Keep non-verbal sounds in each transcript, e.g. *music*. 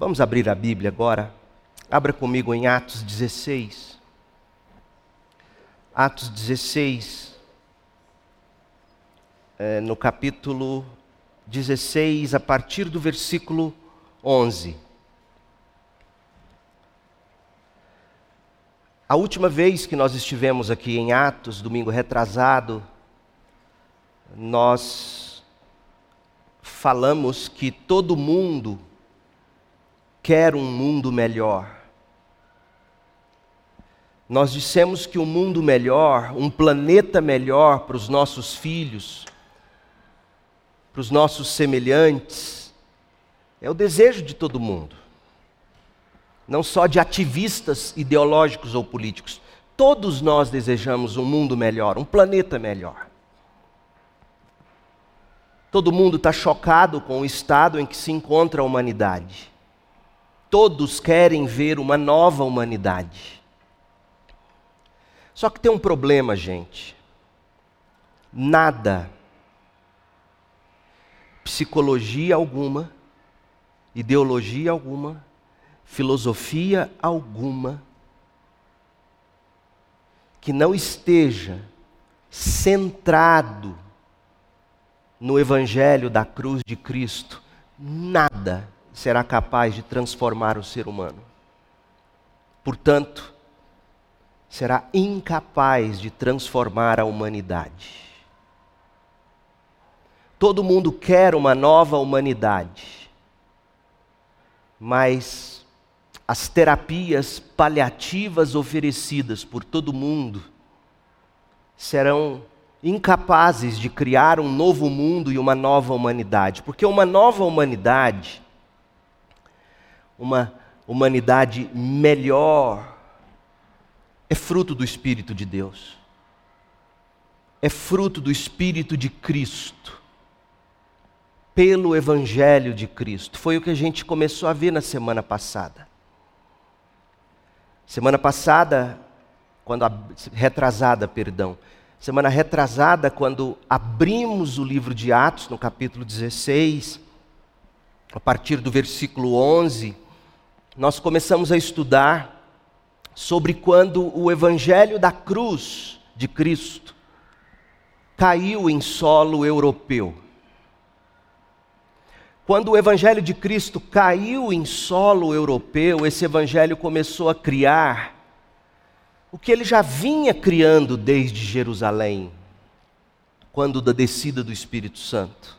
Vamos abrir a Bíblia agora. Abra comigo em Atos 16. Atos 16, é, no capítulo 16, a partir do versículo 11. A última vez que nós estivemos aqui em Atos, domingo retrasado, nós falamos que todo mundo quer um mundo melhor. Nós dissemos que um mundo melhor, um planeta melhor para os nossos filhos, para os nossos semelhantes, é o desejo de todo mundo. Não só de ativistas ideológicos ou políticos. Todos nós desejamos um mundo melhor, um planeta melhor. Todo mundo está chocado com o estado em que se encontra a humanidade. Todos querem ver uma nova humanidade. Só que tem um problema, gente. Nada, psicologia alguma, ideologia alguma, filosofia alguma, que não esteja centrado no Evangelho da cruz de Cristo, nada será capaz de transformar o ser humano. Portanto, será incapaz de transformar a humanidade. Todo mundo quer uma nova humanidade, mas as terapias paliativas oferecidas por todo mundo serão incapazes de criar um novo mundo e uma nova humanidade, porque uma nova humanidade uma humanidade melhor, é fruto do Espírito de Deus. É fruto do Espírito de Cristo. Pelo Evangelho de Cristo. Foi o que a gente começou a ver na semana passada. Semana passada, quando a, retrasada, perdão. Semana retrasada, quando abrimos o livro de Atos, no capítulo 16, a partir do versículo 11, nós começamos a estudar sobre quando o evangelho da cruz de Cristo caiu em solo europeu. Quando o evangelho de Cristo caiu em solo europeu, esse evangelho começou a criar o que ele já vinha criando desde Jerusalém, quando da descida do Espírito Santo.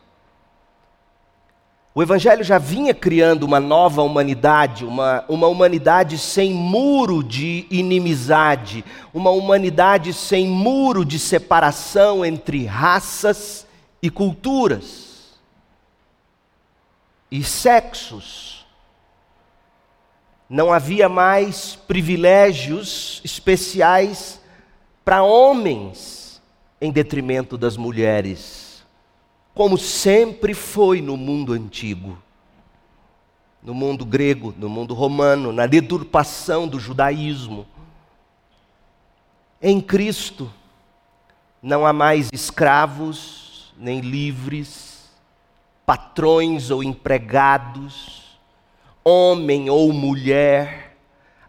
O Evangelho já vinha criando uma nova humanidade, uma, uma humanidade sem muro de inimizade, uma humanidade sem muro de separação entre raças e culturas e sexos. Não havia mais privilégios especiais para homens em detrimento das mulheres como sempre foi no mundo antigo, no mundo grego, no mundo romano, na deturpação do judaísmo. Em Cristo não há mais escravos, nem livres, patrões ou empregados, homem ou mulher,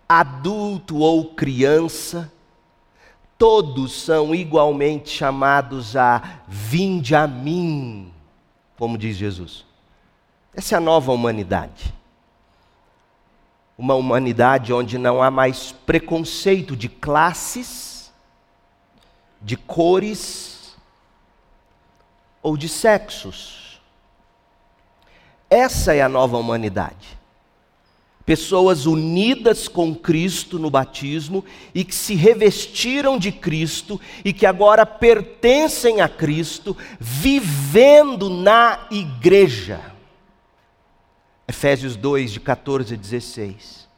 adulto ou criança todos são igualmente chamados a vinde a mim, como diz Jesus. Essa é a nova humanidade. Uma humanidade onde não há mais preconceito de classes, de cores ou de sexos. Essa é a nova humanidade pessoas unidas com Cristo no batismo e que se revestiram de Cristo e que agora pertencem a Cristo, vivendo na igreja. Efésios 2, de 14 a 16.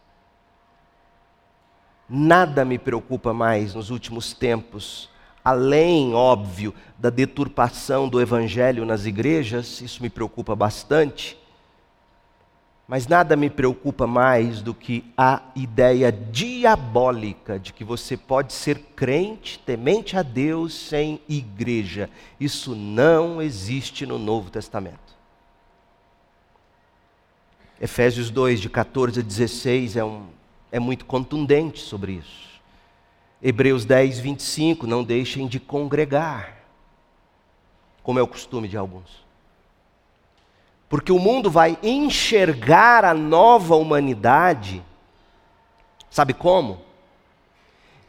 Nada me preocupa mais nos últimos tempos, além, óbvio, da deturpação do evangelho nas igrejas, isso me preocupa bastante mas nada me preocupa mais do que a ideia diabólica de que você pode ser crente, temente a Deus, sem igreja. Isso não existe no Novo Testamento. Efésios 2, de 14 a 16, é, um, é muito contundente sobre isso. Hebreus 10, 25, não deixem de congregar, como é o costume de alguns. Porque o mundo vai enxergar a nova humanidade, sabe como?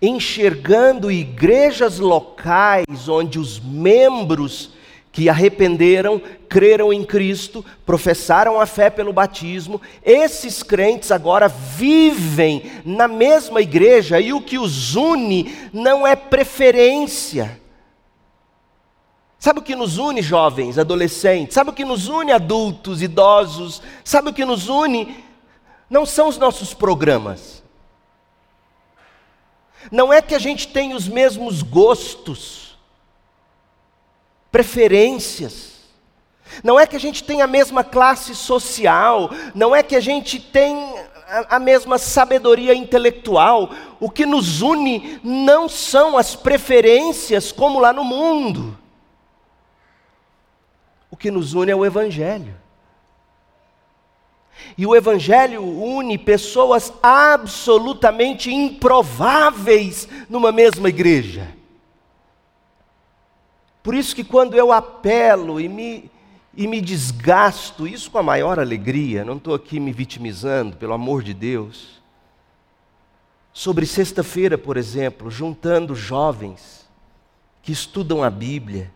Enxergando igrejas locais onde os membros que arrependeram, creram em Cristo, professaram a fé pelo batismo, esses crentes agora vivem na mesma igreja e o que os une não é preferência. Sabe o que nos une, jovens, adolescentes? Sabe o que nos une, adultos, idosos? Sabe o que nos une? Não são os nossos programas. Não é que a gente tem os mesmos gostos preferências. Não é que a gente tem a mesma classe social, não é que a gente tem a, mesma sabedoria intelectual. O que nos une não são as preferências como lá no mundo. O que nos une é o Evangelho. E o Evangelho une pessoas absolutamente improváveis numa mesma igreja. Por isso que quando eu apelo e me, e me desgasto, isso com a maior alegria, não estou aqui me vitimizando, pelo amor de Deus. Sobre sexta-feira, por exemplo, juntando jovens que estudam a Bíblia,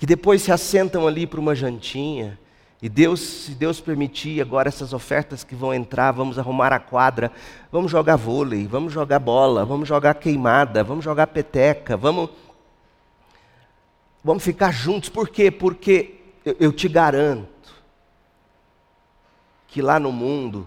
que depois se assentam ali para uma jantinha, e Deus, se Deus permitir, agora essas ofertas que vão entrar, vamos arrumar a quadra, vamos jogar vôlei, vamos jogar bola, vamos jogar queimada, vamos jogar peteca, vamos Vamos ficar juntos, por quê? Porque eu, eu te garanto que lá no mundo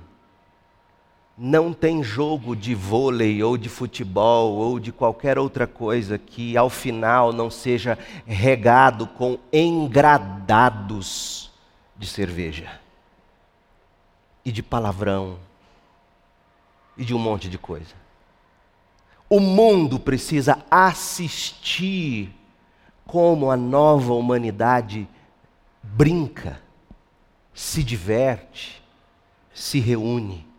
não tem jogo de vôlei ou de futebol ou de qualquer outra coisa que ao final não seja regado com engradados de cerveja e de palavrão e de um monte de coisa. O mundo precisa assistir como a nova humanidade brinca, se diverte, se reúne.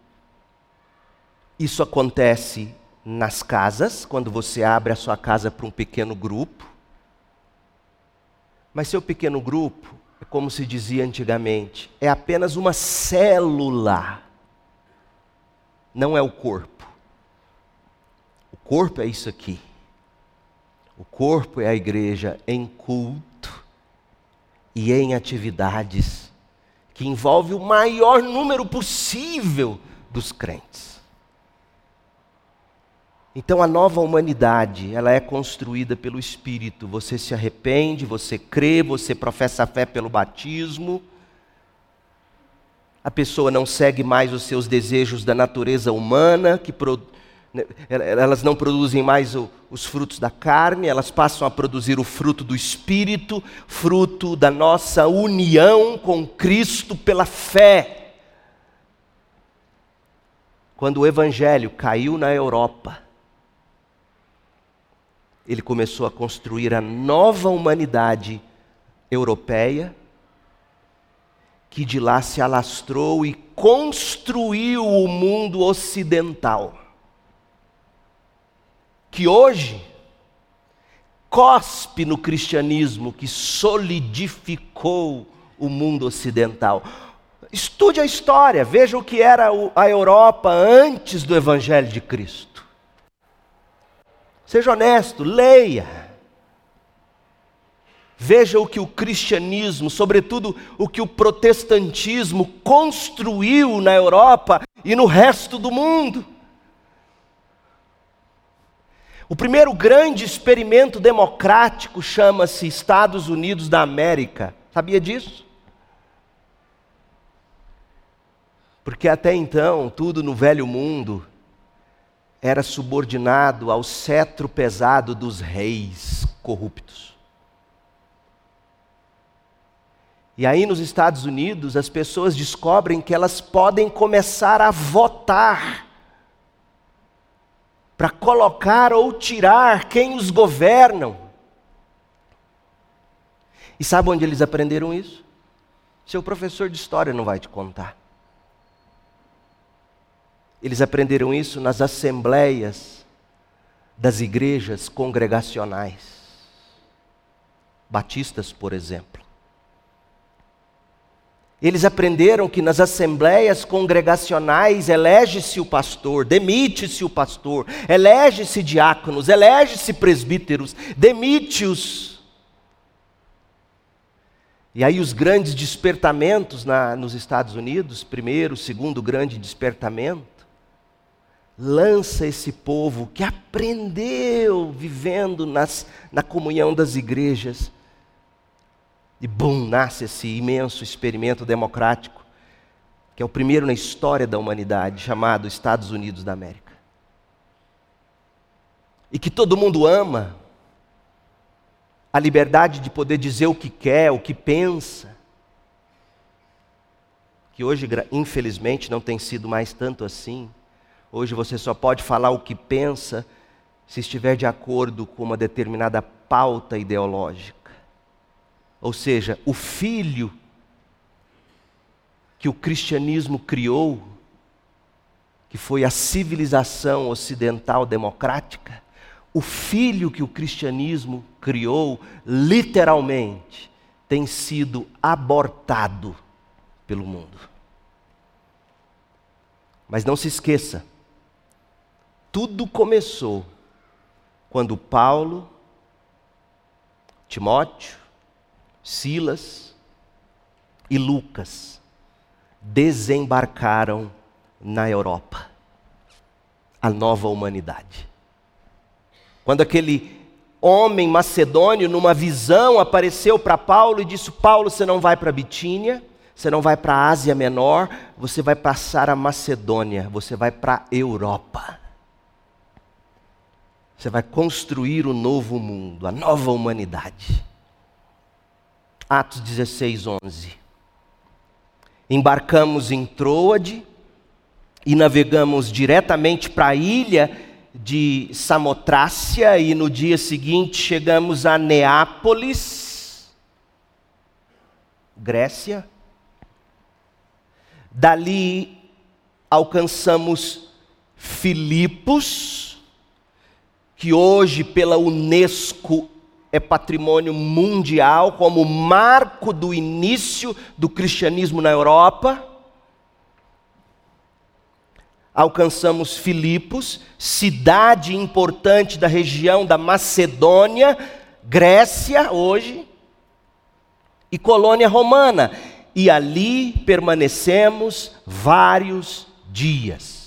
Isso acontece nas casas, quando você abre a sua casa para um pequeno grupo. Mas seu pequeno grupo, é como se dizia antigamente, é apenas uma célula, não é o corpo. O corpo é isso aqui. O corpo é a igreja em culto e em atividades que envolve o maior número possível dos crentes. Então a nova humanidade, ela é construída pelo Espírito. Você se arrepende, você crê, você professa a fé pelo batismo. A pessoa não segue mais os seus desejos da natureza humana, que, produz né, elas não produzem mais os frutos da carne, elas passam a produzir o fruto do Espírito, fruto da nossa união com Cristo pela fé. Quando o Evangelho caiu na Europa, ele começou a construir a nova humanidade europeia, que de lá se alastrou e construiu o mundo ocidental que hoje cospe no cristianismo que solidificou o mundo ocidental. Estude a história, veja o que era a Europa antes do Evangelho de Cristo. Seja honesto, leia. Veja o que o cristianismo, sobretudo o que o protestantismo construiu na Europa e no resto do mundo. O primeiro grande experimento democrático chama-se Estados Unidos da América. Sabia disso? Porque até então, tudo no velho mundo era subordinado ao cetro pesado dos reis corruptos. E aí nos Estados Unidos, as pessoas descobrem que elas podem começar a votar para colocar ou tirar quem os governam. E sabe onde eles aprenderam isso? Seu professor de história não vai te contar. Eles aprenderam isso nas assembleias das igrejas congregacionais. Batistas, por exemplo. Eles aprenderam que nas assembleias congregacionais elege-se o pastor, demite-se o pastor, elege-se diáconos, elege-se presbíteros, demite-os. E aí os grandes despertamentos na, nos Estados Unidos, primeiro, segundo grande despertamento, lança esse povo que aprendeu vivendo nas, na comunhão das igrejas e bum, nasce esse imenso experimento democrático, que é o primeiro na história da humanidade, chamado Estados Unidos da América. E que todo mundo ama a liberdade de poder dizer o que quer, o que pensa. Que hoje, infelizmente, não tem sido mais tanto assim. Hoje você só pode falar o que pensa se estiver de acordo com uma determinada pauta ideológica. Ou seja, o filho que o cristianismo criou, que foi a civilização ocidental democrática, o filho que o cristianismo criou, literalmente, tem sido abortado pelo mundo. Mas não se esqueça, tudo começou quando Paulo, Timóteo, Silas e Lucas desembarcaram na Europa, a nova humanidade. Quando aquele homem macedônio, numa visão, apareceu para Paulo e disse: Paulo, você não vai para Bitínia, você não vai para a Ásia Menor, você vai passar a Macedônia, você vai para a Europa. Você vai construir o novo mundo, a nova humanidade. Atos 16, 11. Embarcamos em Troade e navegamos diretamente para a ilha de Samotrácia e no dia seguinte chegamos a Neápolis, Grécia. Dali alcançamos Filipos, que hoje pela Unesco é patrimônio mundial, como marco do início do cristianismo na Europa. Alcançamos Filipos, cidade importante da região da Macedônia, Grécia hoje, e colônia romana. E ali permanecemos vários dias.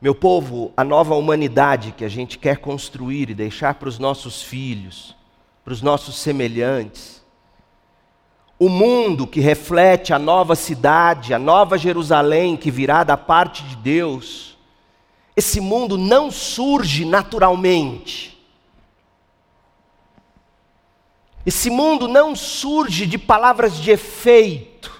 Meu povo, a nova humanidade que a gente quer construir e deixar para os nossos filhos, para os nossos semelhantes, o mundo que reflete a nova cidade, a nova Jerusalém que virá da parte de Deus, esse mundo não surge naturalmente. Esse mundo não surge de palavras de efeito.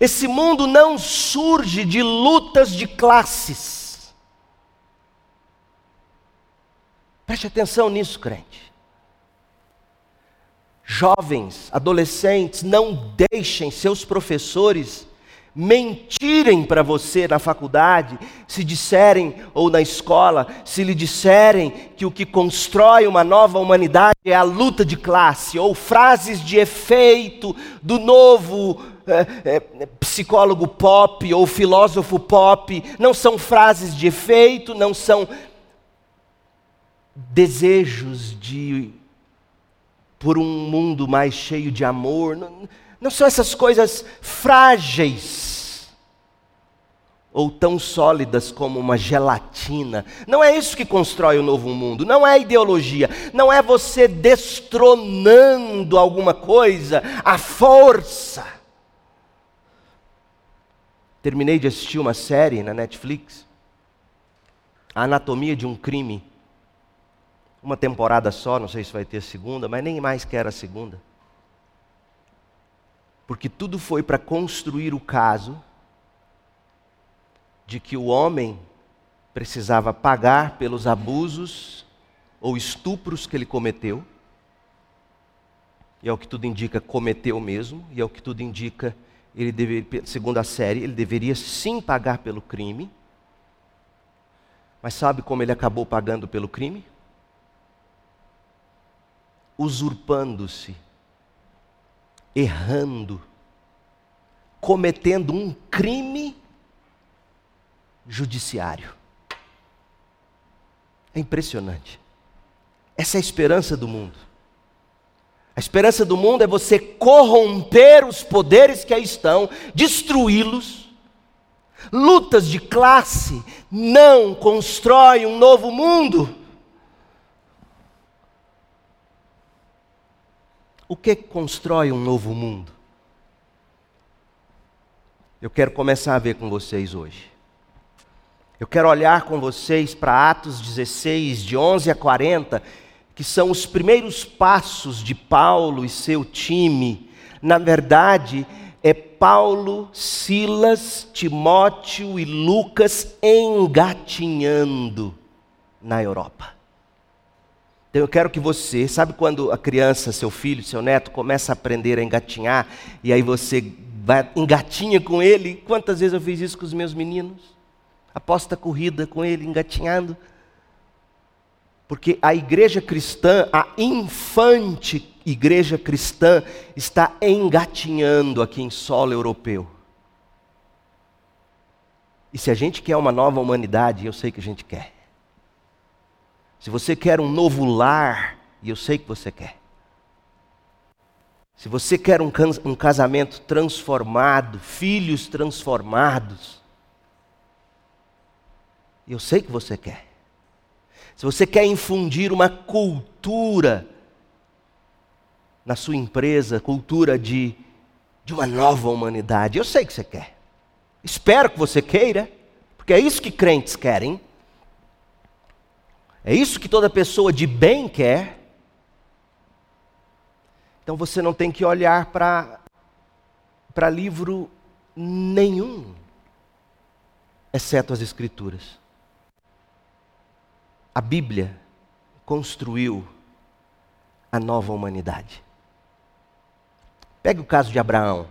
Esse mundo não surge de lutas de classes. Preste atenção nisso, crente. Jovens, adolescentes, não deixem seus professores mentirem para você na faculdade, se disserem, ou na escola, se lhe disserem que o que constrói uma nova humanidade é a luta de classe, ou frases de efeito do novo é, é, psicólogo pop ou filósofo pop, não são frases de efeito, não são desejos de por um mundo mais cheio de amor, não, não são essas coisas frágeis ou tão sólidas como uma gelatina. Não é isso que constrói o novo mundo, não é ideologia, não é você destronando alguma coisa à força. Terminei de assistir uma série na Netflix, A Anatomia de um Crime. Uma temporada só, não sei se vai ter segunda, mas nem mais quero a segunda porque tudo foi para construir o caso de que o homem precisava pagar pelos abusos ou estupros que ele cometeu. E é o que tudo indica, cometeu mesmo, e é o que tudo indica, ele segundo a série, ele deveria sim pagar pelo crime. Mas sabe como ele acabou pagando pelo crime? Usurpando-se, errando, cometendo um crime judiciário. É impressionante. Essa é a esperança do mundo. A esperança do mundo é você corromper os poderes que aí estão, destruí-los. Lutas de classe não constroem um novo mundo. O que constrói um novo mundo? Eu quero começar a ver com vocês hoje. Eu quero olhar com vocês para Atos 16, de 11 a 40 que são os primeiros passos de Paulo e seu time, na verdade, é Paulo, Silas, Timóteo e Lucas engatinhando na Europa. Então eu quero que você, sabe quando a criança, seu filho, seu neto começa a aprender a engatinhar e aí você vai engatinha com ele? Quantas vezes eu fiz isso com os meus meninos? Aposta corrida com ele engatinhando. Porque a igreja cristã, a infante igreja cristã, está engatinhando aqui em solo europeu. E se a gente quer uma nova humanidade, eu sei que a gente quer. Se você quer um novo lar, e eu sei que você quer. Se você quer um, um casamento transformado, filhos transformados, eu sei que você quer se você quer infundir uma cultura na sua empresa, cultura de, de uma nova humanidade, eu sei que você quer. Espero que você queira, porque é isso que crentes querem. É isso que toda pessoa de bem quer. Então você não tem que olhar para livro nenhum, exceto as Escrituras a Bíblia construiu a nova humanidade. Pegue o caso de Abraão.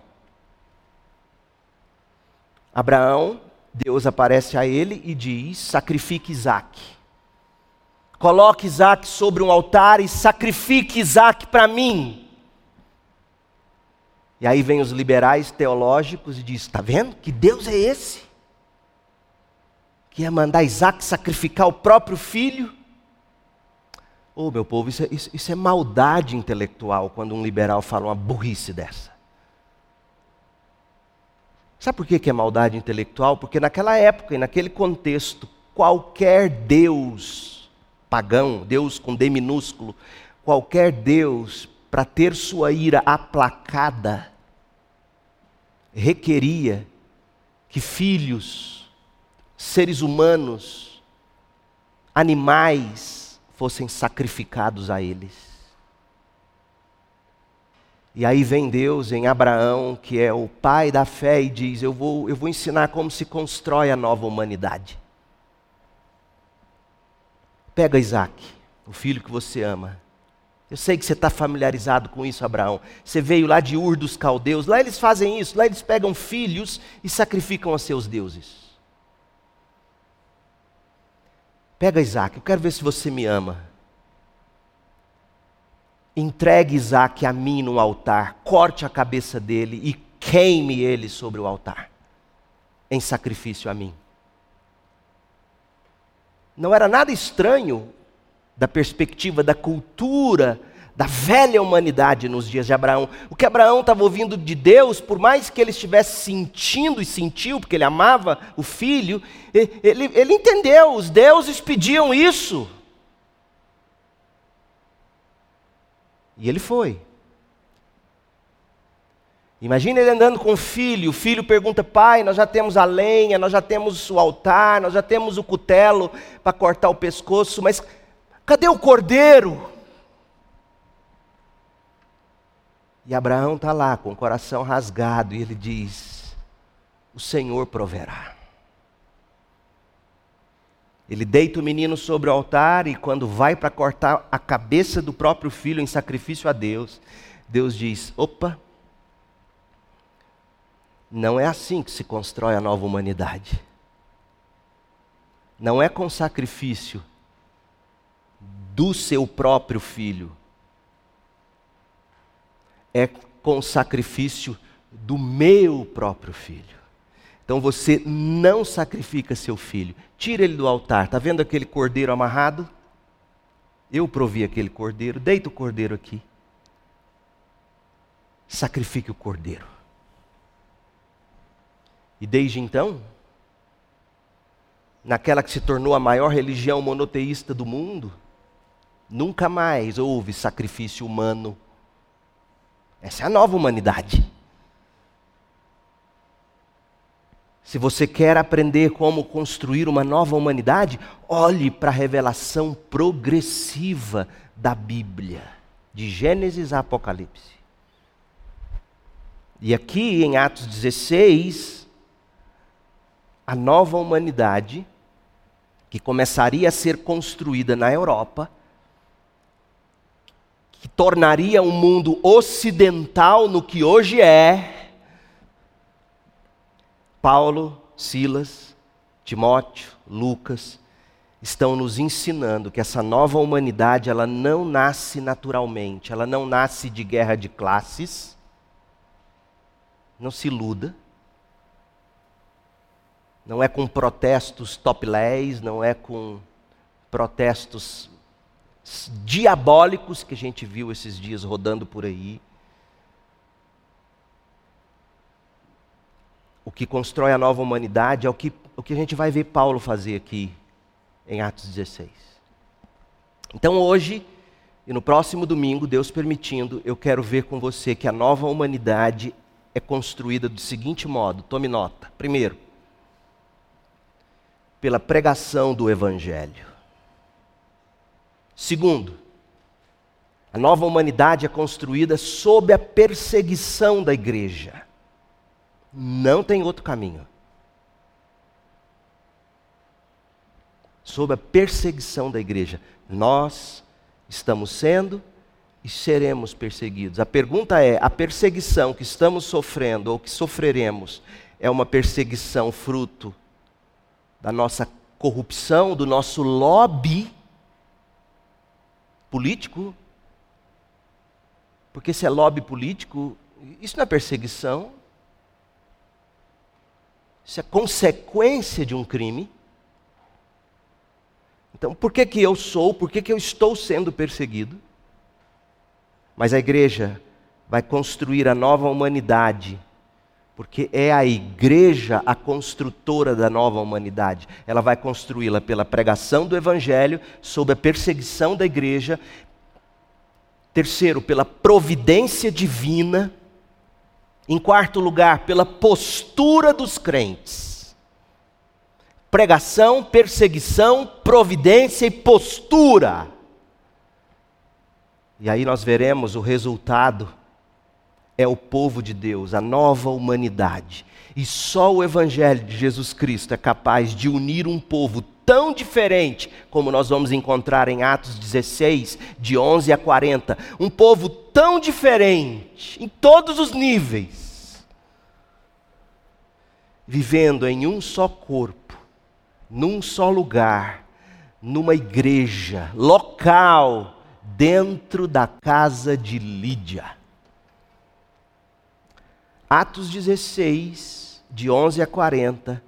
Abraão, Deus aparece a ele e diz: sacrifique Isaac. Coloque Isaac sobre um altar e sacrifique Isaac para mim. E aí vem os liberais teológicos e diz: está vendo? Que Deus é esse? Que ia mandar Isaac sacrificar o próprio filho. Ô oh, meu povo, isso é, isso, isso é maldade intelectual quando um liberal fala uma burrice dessa. Sabe por que é maldade intelectual? Porque naquela época e naquele contexto, qualquer Deus pagão, Deus com D minúsculo, qualquer Deus, para ter sua ira aplacada, requeria que filhos seres humanos, animais fossem sacrificados a eles. E aí vem Deus em Abraão, que é o pai da fé, e diz: Eu vou, eu vou ensinar como se constrói a nova humanidade. Pega Isaac, o filho que você ama. Eu sei que você está familiarizado com isso, Abraão. Você veio lá de Ur dos Caldeus. Lá eles fazem isso. Lá eles pegam filhos e sacrificam a seus deuses. Pega Isaac, eu quero ver se você me ama. Entregue Isaac a mim no altar, corte a cabeça dele e queime ele sobre o altar, em sacrifício a mim. Não era nada estranho da perspectiva da cultura da velha humanidade nos dias de Abraão. O que Abraão estava ouvindo de Deus, por mais que ele estivesse sentindo e sentiu, porque ele amava o filho, ele, ele entendeu, os deuses pediam isso. E ele foi. Imagina ele andando com o filho, o filho pergunta: pai, nós já temos a lenha, nós já temos o altar, nós já temos o cutelo para cortar o pescoço, mas cadê o cordeiro? E Abraão está lá com o coração rasgado e ele diz: O Senhor proverá. Ele deita o menino sobre o altar e quando vai para cortar a cabeça do próprio filho em sacrifício a Deus, Deus diz: opa, Não é assim que se constrói a nova humanidade. Não é com sacrifício do seu próprio filho. É com sacrifício do meu próprio filho. Então você não sacrifica seu filho. Tira ele do altar. Está vendo aquele cordeiro amarrado? Eu provi aquele cordeiro. Deita o cordeiro aqui. Sacrifique o cordeiro. E desde então, naquela que se tornou a maior religião monoteísta do mundo, nunca mais houve sacrifício humano. Essa é a nova humanidade. Se você quer aprender como construir uma nova humanidade, olhe para a revelação progressiva da Bíblia, de Gênesis a Apocalipse. E aqui em Atos 16, a nova humanidade, que começaria a ser construída na Europa, que tornaria o um mundo ocidental no que hoje é, Paulo, Silas, Timóteo, Lucas, estão nos ensinando que essa nova humanidade, ela não nasce naturalmente, ela não nasce de guerra de classes. Não se iluda não é com protestos topless, não é com protestos diabólicos que a gente viu esses dias rodando por aí. O que constrói a nova humanidade é o que, o que a gente vai ver Paulo fazer aqui em Atos 16. Então hoje e no próximo domingo, Deus permitindo, eu quero ver com você que a nova humanidade é construída do seguinte modo: tome nota. Primeiro, pela pregação do Evangelho. Segundo, a nova humanidade é construída sob a perseguição da igreja. Não tem outro caminho. Sob a perseguição da igreja. Nós estamos sendo e seremos perseguidos. A pergunta é: a perseguição que estamos sofrendo ou que sofreremos é uma perseguição fruto da nossa corrupção, do nosso lobby político. Porque se é lobby político, isso não é perseguição. Isso é consequência de um crime. Então, por que, que eu sou, por que, que eu estou sendo perseguido? Mas a igreja vai construir a nova humanidade porque é a igreja a construtora da nova humanidade. Ela vai construí-la pela pregação do evangelho, sob a perseguição da igreja. Terceiro, pela providência divina. Em quarto lugar, pela postura dos crentes. Pregação, perseguição, providência e postura. E aí nós veremos o resultado é o povo de Deus, a nova humanidade. E só o Evangelho de Jesus Cristo é capaz de unir um povo tão diferente, como nós vamos encontrar em Atos 16, de 11 a 40. Um povo tão diferente, em todos os níveis, vivendo em um só corpo, num só lugar, numa igreja local, dentro da casa de Lídia. Atos 16, de 11 a 40,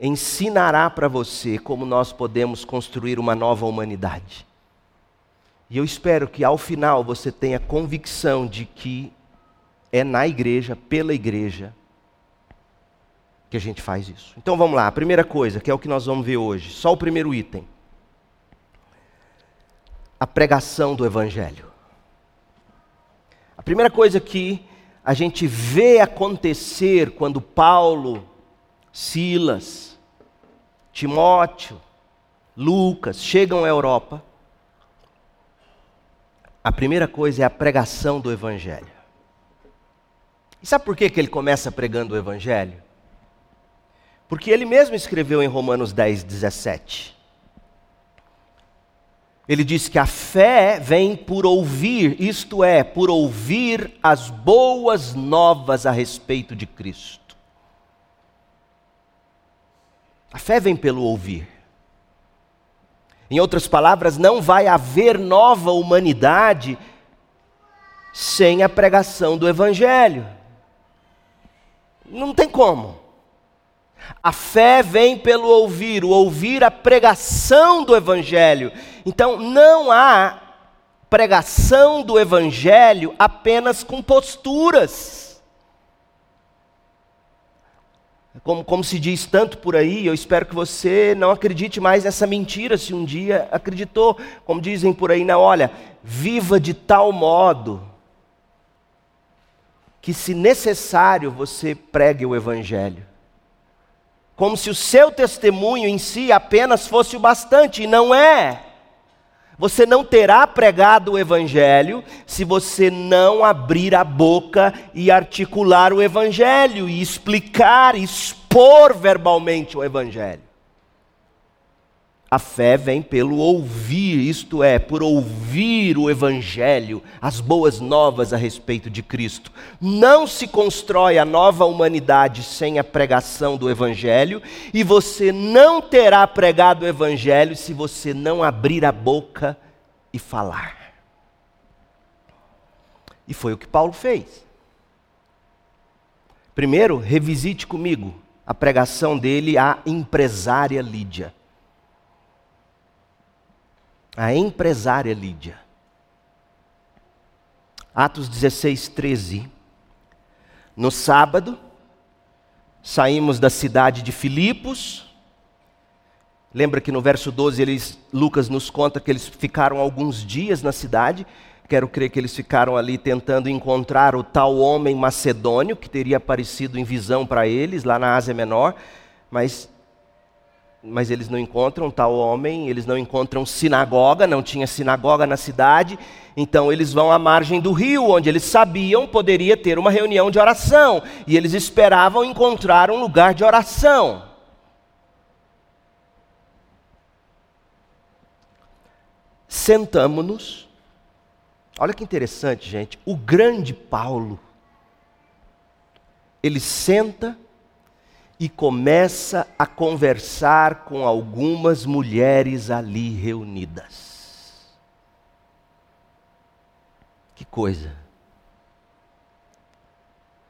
ensinará para você como nós podemos construir uma nova humanidade. E eu espero que ao final você tenha convicção de que é na igreja, pela igreja, que a gente faz isso. Então vamos lá, a primeira coisa, que é o que nós vamos ver hoje, só o primeiro item. A pregação do Evangelho. A primeira coisa que a gente vê acontecer quando Paulo, Silas, Timóteo, Lucas chegam à Europa, a primeira coisa é a pregação do Evangelho. E sabe por que, que ele começa pregando o Evangelho? Porque ele mesmo escreveu em Romanos 10, 17. Ele diz que a fé vem por ouvir, isto é, por ouvir as boas novas a respeito de Cristo. A fé vem pelo ouvir. Em outras palavras, não vai haver nova humanidade sem a pregação do Evangelho. Não tem como. A fé vem pelo ouvir, o ouvir a pregação do Evangelho. Então não há pregação do Evangelho apenas com posturas. Como, como se diz tanto por aí, eu espero que você não acredite mais nessa mentira se um dia acreditou. Como dizem por aí, não, olha, viva de tal modo que, se necessário, você pregue o Evangelho. Como se o seu testemunho em si apenas fosse o bastante, e não é. Você não terá pregado o Evangelho se você não abrir a boca e articular o Evangelho, e explicar, expor verbalmente o Evangelho. A fé vem pelo ouvir, isto é, por ouvir o Evangelho, as boas novas a respeito de Cristo. Não se constrói a nova humanidade sem a pregação do Evangelho, e você não terá pregado o Evangelho se você não abrir a boca e falar. E foi o que Paulo fez. Primeiro, revisite comigo a pregação dele à empresária Lídia a empresária Lídia. Atos 16, 13. No sábado, saímos da cidade de Filipos. Lembra que no verso 12 eles, Lucas nos conta que eles ficaram alguns dias na cidade. Quero crer que eles ficaram ali tentando encontrar o tal homem macedônio que teria aparecido em visão para eles lá na Ásia Menor, mas mas eles não encontram tal homem, eles não encontram sinagoga, não tinha sinagoga na cidade, então eles vão à margem do rio, onde eles sabiam poderia ter uma reunião de oração, e eles esperavam encontrar um lugar de oração. Sentamos-nos, olha que interessante, gente, o grande Paulo, ele senta e começa a conversar com algumas mulheres ali reunidas. Que coisa!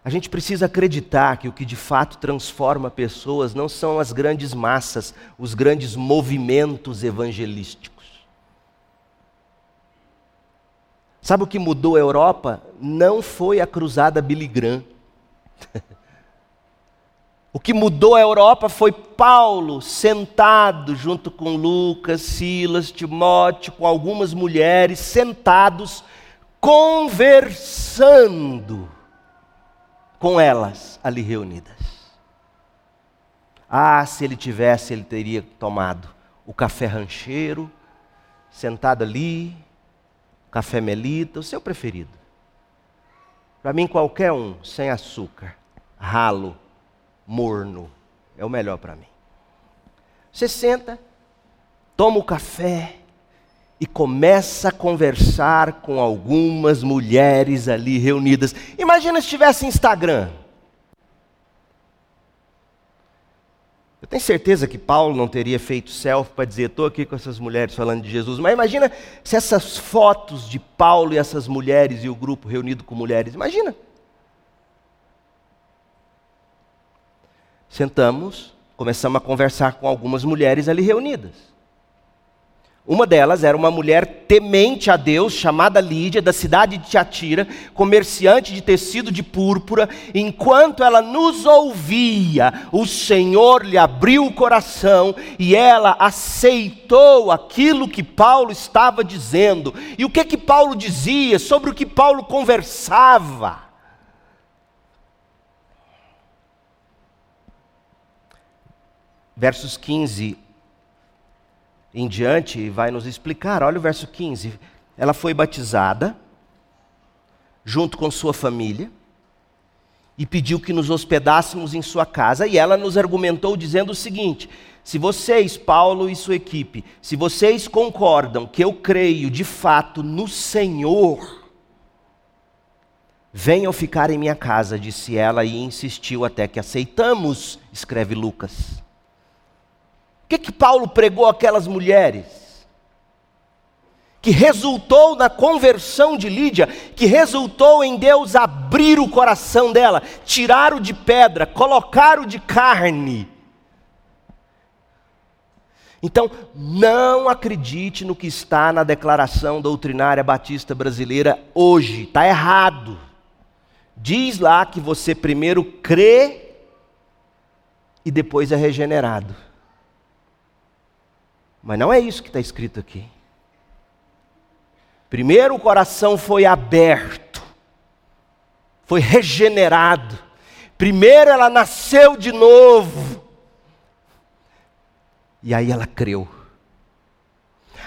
A gente precisa acreditar que o que de fato transforma pessoas não são as grandes massas, os grandes movimentos evangelísticos. Sabe o que mudou a Europa? Não foi a cruzada Billy Graham. *laughs* O que mudou a Europa foi Paulo sentado junto com Lucas, Silas, Timóteo, com algumas mulheres, sentados, conversando com elas ali reunidas. Ah, se ele tivesse, ele teria tomado o café rancheiro, sentado ali, café melita, o seu preferido. Para mim, qualquer um, sem açúcar, ralo morno. É o melhor para mim. Você senta, toma o café e começa a conversar com algumas mulheres ali reunidas. Imagina se tivesse Instagram. Eu tenho certeza que Paulo não teria feito selfie para dizer, estou aqui com essas mulheres falando de Jesus. Mas imagina se essas fotos de Paulo e essas mulheres e o grupo reunido com mulheres. Imagina. Sentamos, começamos a conversar com algumas mulheres ali reunidas. Uma delas era uma mulher temente a Deus, chamada Lídia, da cidade de Tiatira, comerciante de tecido de púrpura. Enquanto ela nos ouvia, o Senhor lhe abriu o coração e ela aceitou aquilo que Paulo estava dizendo. E o que que Paulo dizia, sobre o que Paulo conversava? Versos 15 em diante, vai nos explicar. Olha o verso 15. Ela foi batizada, junto com sua família, e pediu que nos hospedássemos em sua casa, e ela nos argumentou dizendo o seguinte: se vocês, Paulo e sua equipe, se vocês concordam que eu creio de fato no Senhor, venham ficar em minha casa, disse ela, e insistiu até que aceitamos, escreve Lucas. O que que Paulo pregou àquelas mulheres? que resultou na conversão de Lídia, que resultou em Deus abrir o coração dela, tirar o de pedra, colocar o de carne. Então, não acredite no que está na declaração doutrinária batista brasileira hoje, está errado. Diz lá que você primeiro crê e depois é regenerado. Mas não é isso que está escrito aqui. Primeiro o coração foi aberto, foi regenerado. Primeiro ela nasceu de novo. E aí ela creu.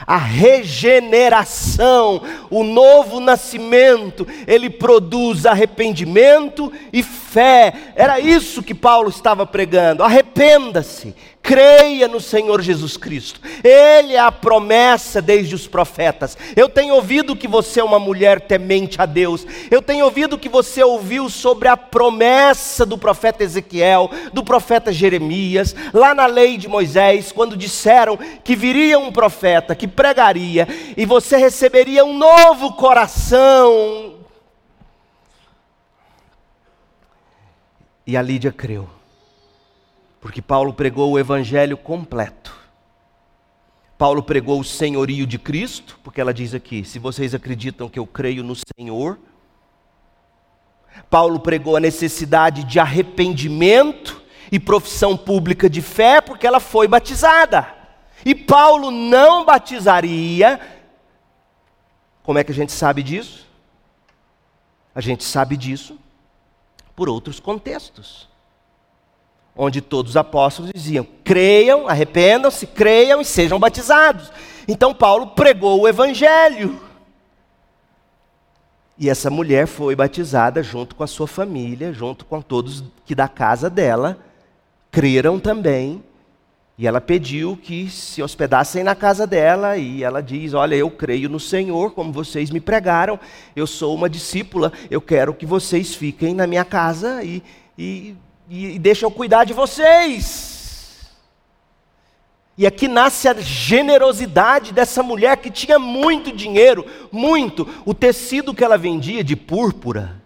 A regeneração, o novo nascimento, ele produz arrependimento e fé. Era isso que Paulo estava pregando. Arrependa-se, creia no Senhor Jesus Cristo. Ele é a promessa desde os profetas. Eu tenho ouvido que você é uma mulher temente a Deus. Eu tenho ouvido que você ouviu sobre a promessa do profeta Ezequiel, do profeta Jeremias, lá na lei de Moisés, quando disseram que viria um profeta que pregaria e você receberia um novo coração. E a Lídia creu. Porque Paulo pregou o evangelho completo. Paulo pregou o senhorio de Cristo, porque ela diz aqui: se vocês acreditam que eu creio no Senhor. Paulo pregou a necessidade de arrependimento e profissão pública de fé, porque ela foi batizada. E Paulo não batizaria. Como é que a gente sabe disso? A gente sabe disso por outros contextos onde todos os apóstolos diziam: creiam, arrependam-se, creiam e sejam batizados. Então Paulo pregou o evangelho. E essa mulher foi batizada junto com a sua família, junto com todos que da casa dela creram também. E ela pediu que se hospedassem na casa dela, e ela diz: Olha, eu creio no Senhor, como vocês me pregaram, eu sou uma discípula, eu quero que vocês fiquem na minha casa e, e e, deixa eu cuidar de vocês. E aqui nasce a generosidade dessa mulher que tinha muito dinheiro, muito. O tecido que ela vendia de púrpura.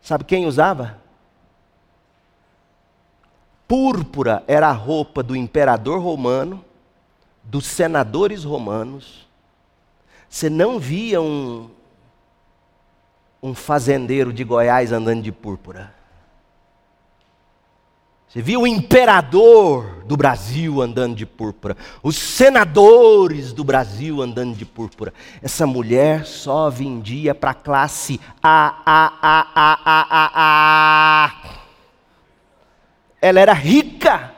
Sabe quem usava? Púrpura era a roupa do imperador romano, dos senadores romanos. Você não via um, um fazendeiro de Goiás andando de púrpura. Você viu o imperador do Brasil andando de púrpura, os senadores do Brasil andando de púrpura. Essa mulher só vendia para a classe A, A, A, A, A, A, A. Ela era rica.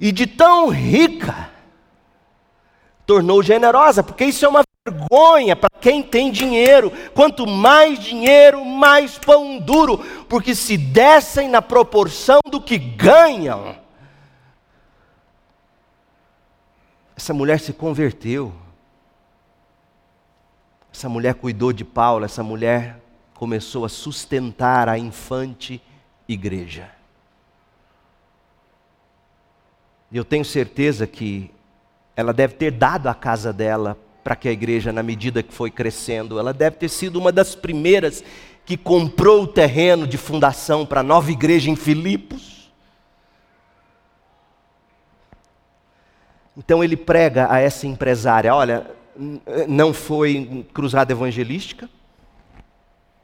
E de tão rica, tornou generosa, porque isso é uma vergonha para quem tem dinheiro. Quanto mais dinheiro, mais pão duro, porque se dessem na proporção do que ganham. Essa mulher se converteu. Essa mulher cuidou de Paulo, essa mulher começou a sustentar a infante igreja. E eu tenho certeza que ela deve ter dado a casa dela para que a igreja, na medida que foi crescendo, ela deve ter sido uma das primeiras que comprou o terreno de fundação para a nova igreja em Filipos. Então ele prega a essa empresária: olha, não foi cruzada evangelística,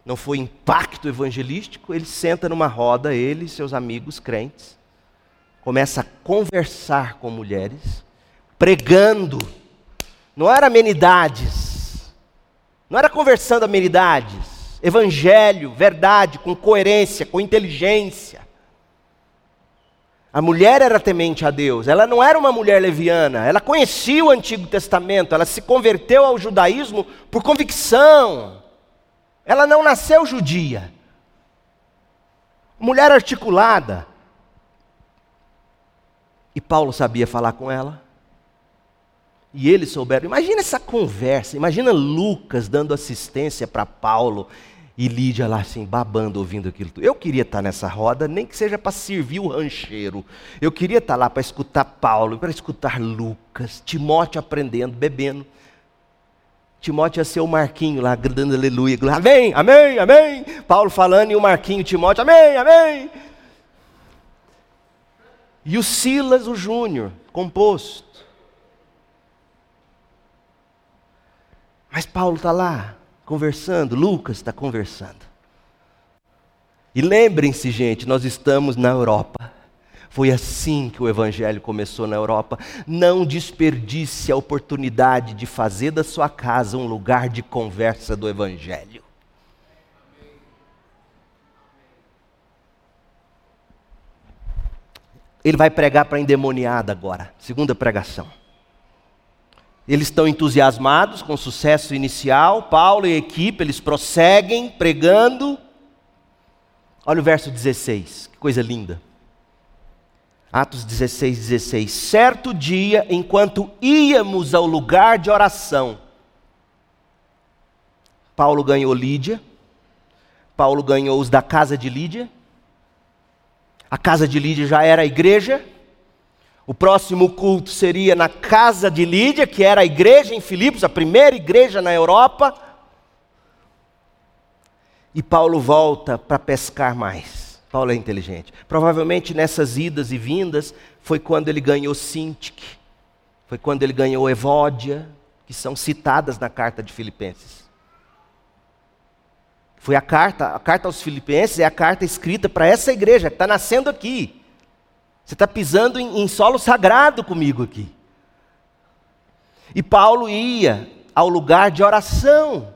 não foi impacto evangelístico. Ele senta numa roda, ele e seus amigos crentes, começa a conversar com mulheres, pregando não era amenidades, não era conversando amenidades, evangelho, verdade, com coerência, com inteligência. A mulher era temente a Deus, ela não era uma mulher leviana, ela conhecia o Antigo Testamento, ela se converteu ao judaísmo por convicção. Ela não nasceu judia. Mulher articulada. E Paulo sabia falar com ela e eles souberam. Imagina essa conversa, imagina Lucas dando assistência para Paulo E Lídia lá assim, babando, ouvindo aquilo. Eu queria estar nessa roda, nem que seja para servir o rancheiro. Eu queria estar lá para escutar Paulo, para escutar Lucas, Timóteo aprendendo, bebendo. Timóteo ia ser o Marquinho lá, gritando aleluia, amém, amém, amém. Paulo falando e o Marquinho, Timóteo, amém, amém. E o Silas, o Júnior, composto. Mas Paulo está lá, conversando, Lucas está conversando. E lembrem-se, gente, nós estamos na Europa. Foi assim que o Evangelho começou na Europa. Não desperdice a oportunidade de fazer da sua casa um lugar de conversa do Evangelho. Ele vai pregar para endemoniada agora, segunda pregação. Eles estão entusiasmados com o sucesso inicial, Paulo e a equipe, eles prosseguem pregando. Olha o verso 16, que coisa linda. Atos 16, 16. Certo dia, enquanto íamos ao lugar de oração, Paulo ganhou Lídia, Paulo ganhou os da casa de Lídia, a casa de Lídia já era a igreja, o próximo culto seria na casa de Lídia, que era a igreja em Filipos, a primeira igreja na Europa. E Paulo volta para pescar mais. Paulo é inteligente. Provavelmente nessas idas e vindas foi quando ele ganhou Sintique, foi quando ele ganhou Evódia, que são citadas na carta de Filipenses. Foi a carta, a carta aos Filipenses é a carta escrita para essa igreja que está nascendo aqui. Você está pisando em, em solo sagrado comigo aqui. E Paulo ia ao lugar de oração.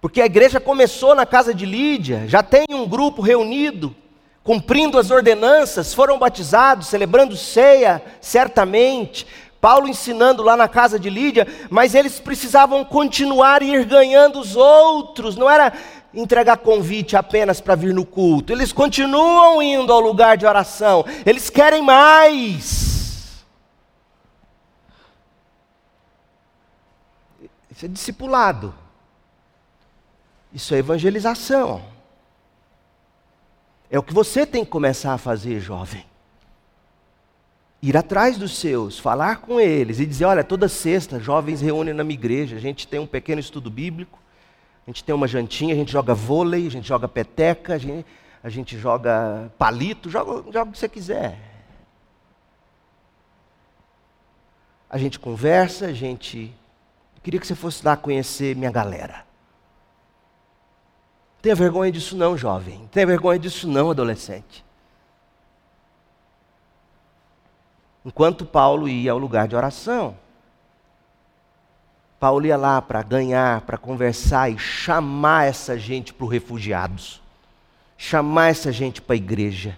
Porque a igreja começou na casa de Lídia, já tem um grupo reunido, cumprindo as ordenanças, foram batizados, celebrando ceia, certamente. Paulo ensinando lá na casa de Lídia, mas eles precisavam continuar e ir ganhando os outros, não era entregar convite apenas para vir no culto. Eles continuam indo ao lugar de oração. Eles querem mais. Isso é discipulado. Isso é evangelização. É o que você tem que começar a fazer, jovem. Ir atrás dos seus, falar com eles e dizer: olha, toda sexta, jovens reúnem na minha igreja, a gente tem um pequeno estudo bíblico a gente tem uma jantinha, a gente joga vôlei, a gente joga peteca, a gente, a gente joga palito, joga, joga o que você quiser. A gente conversa, a gente. Eu queria que você fosse lá conhecer minha galera. Tenha vergonha disso não, jovem. Tenha vergonha disso não, adolescente. Enquanto Paulo ia ao lugar de oração, Paulo ia lá para ganhar, para conversar e chamar essa gente para os refugiados, chamar essa gente para a igreja.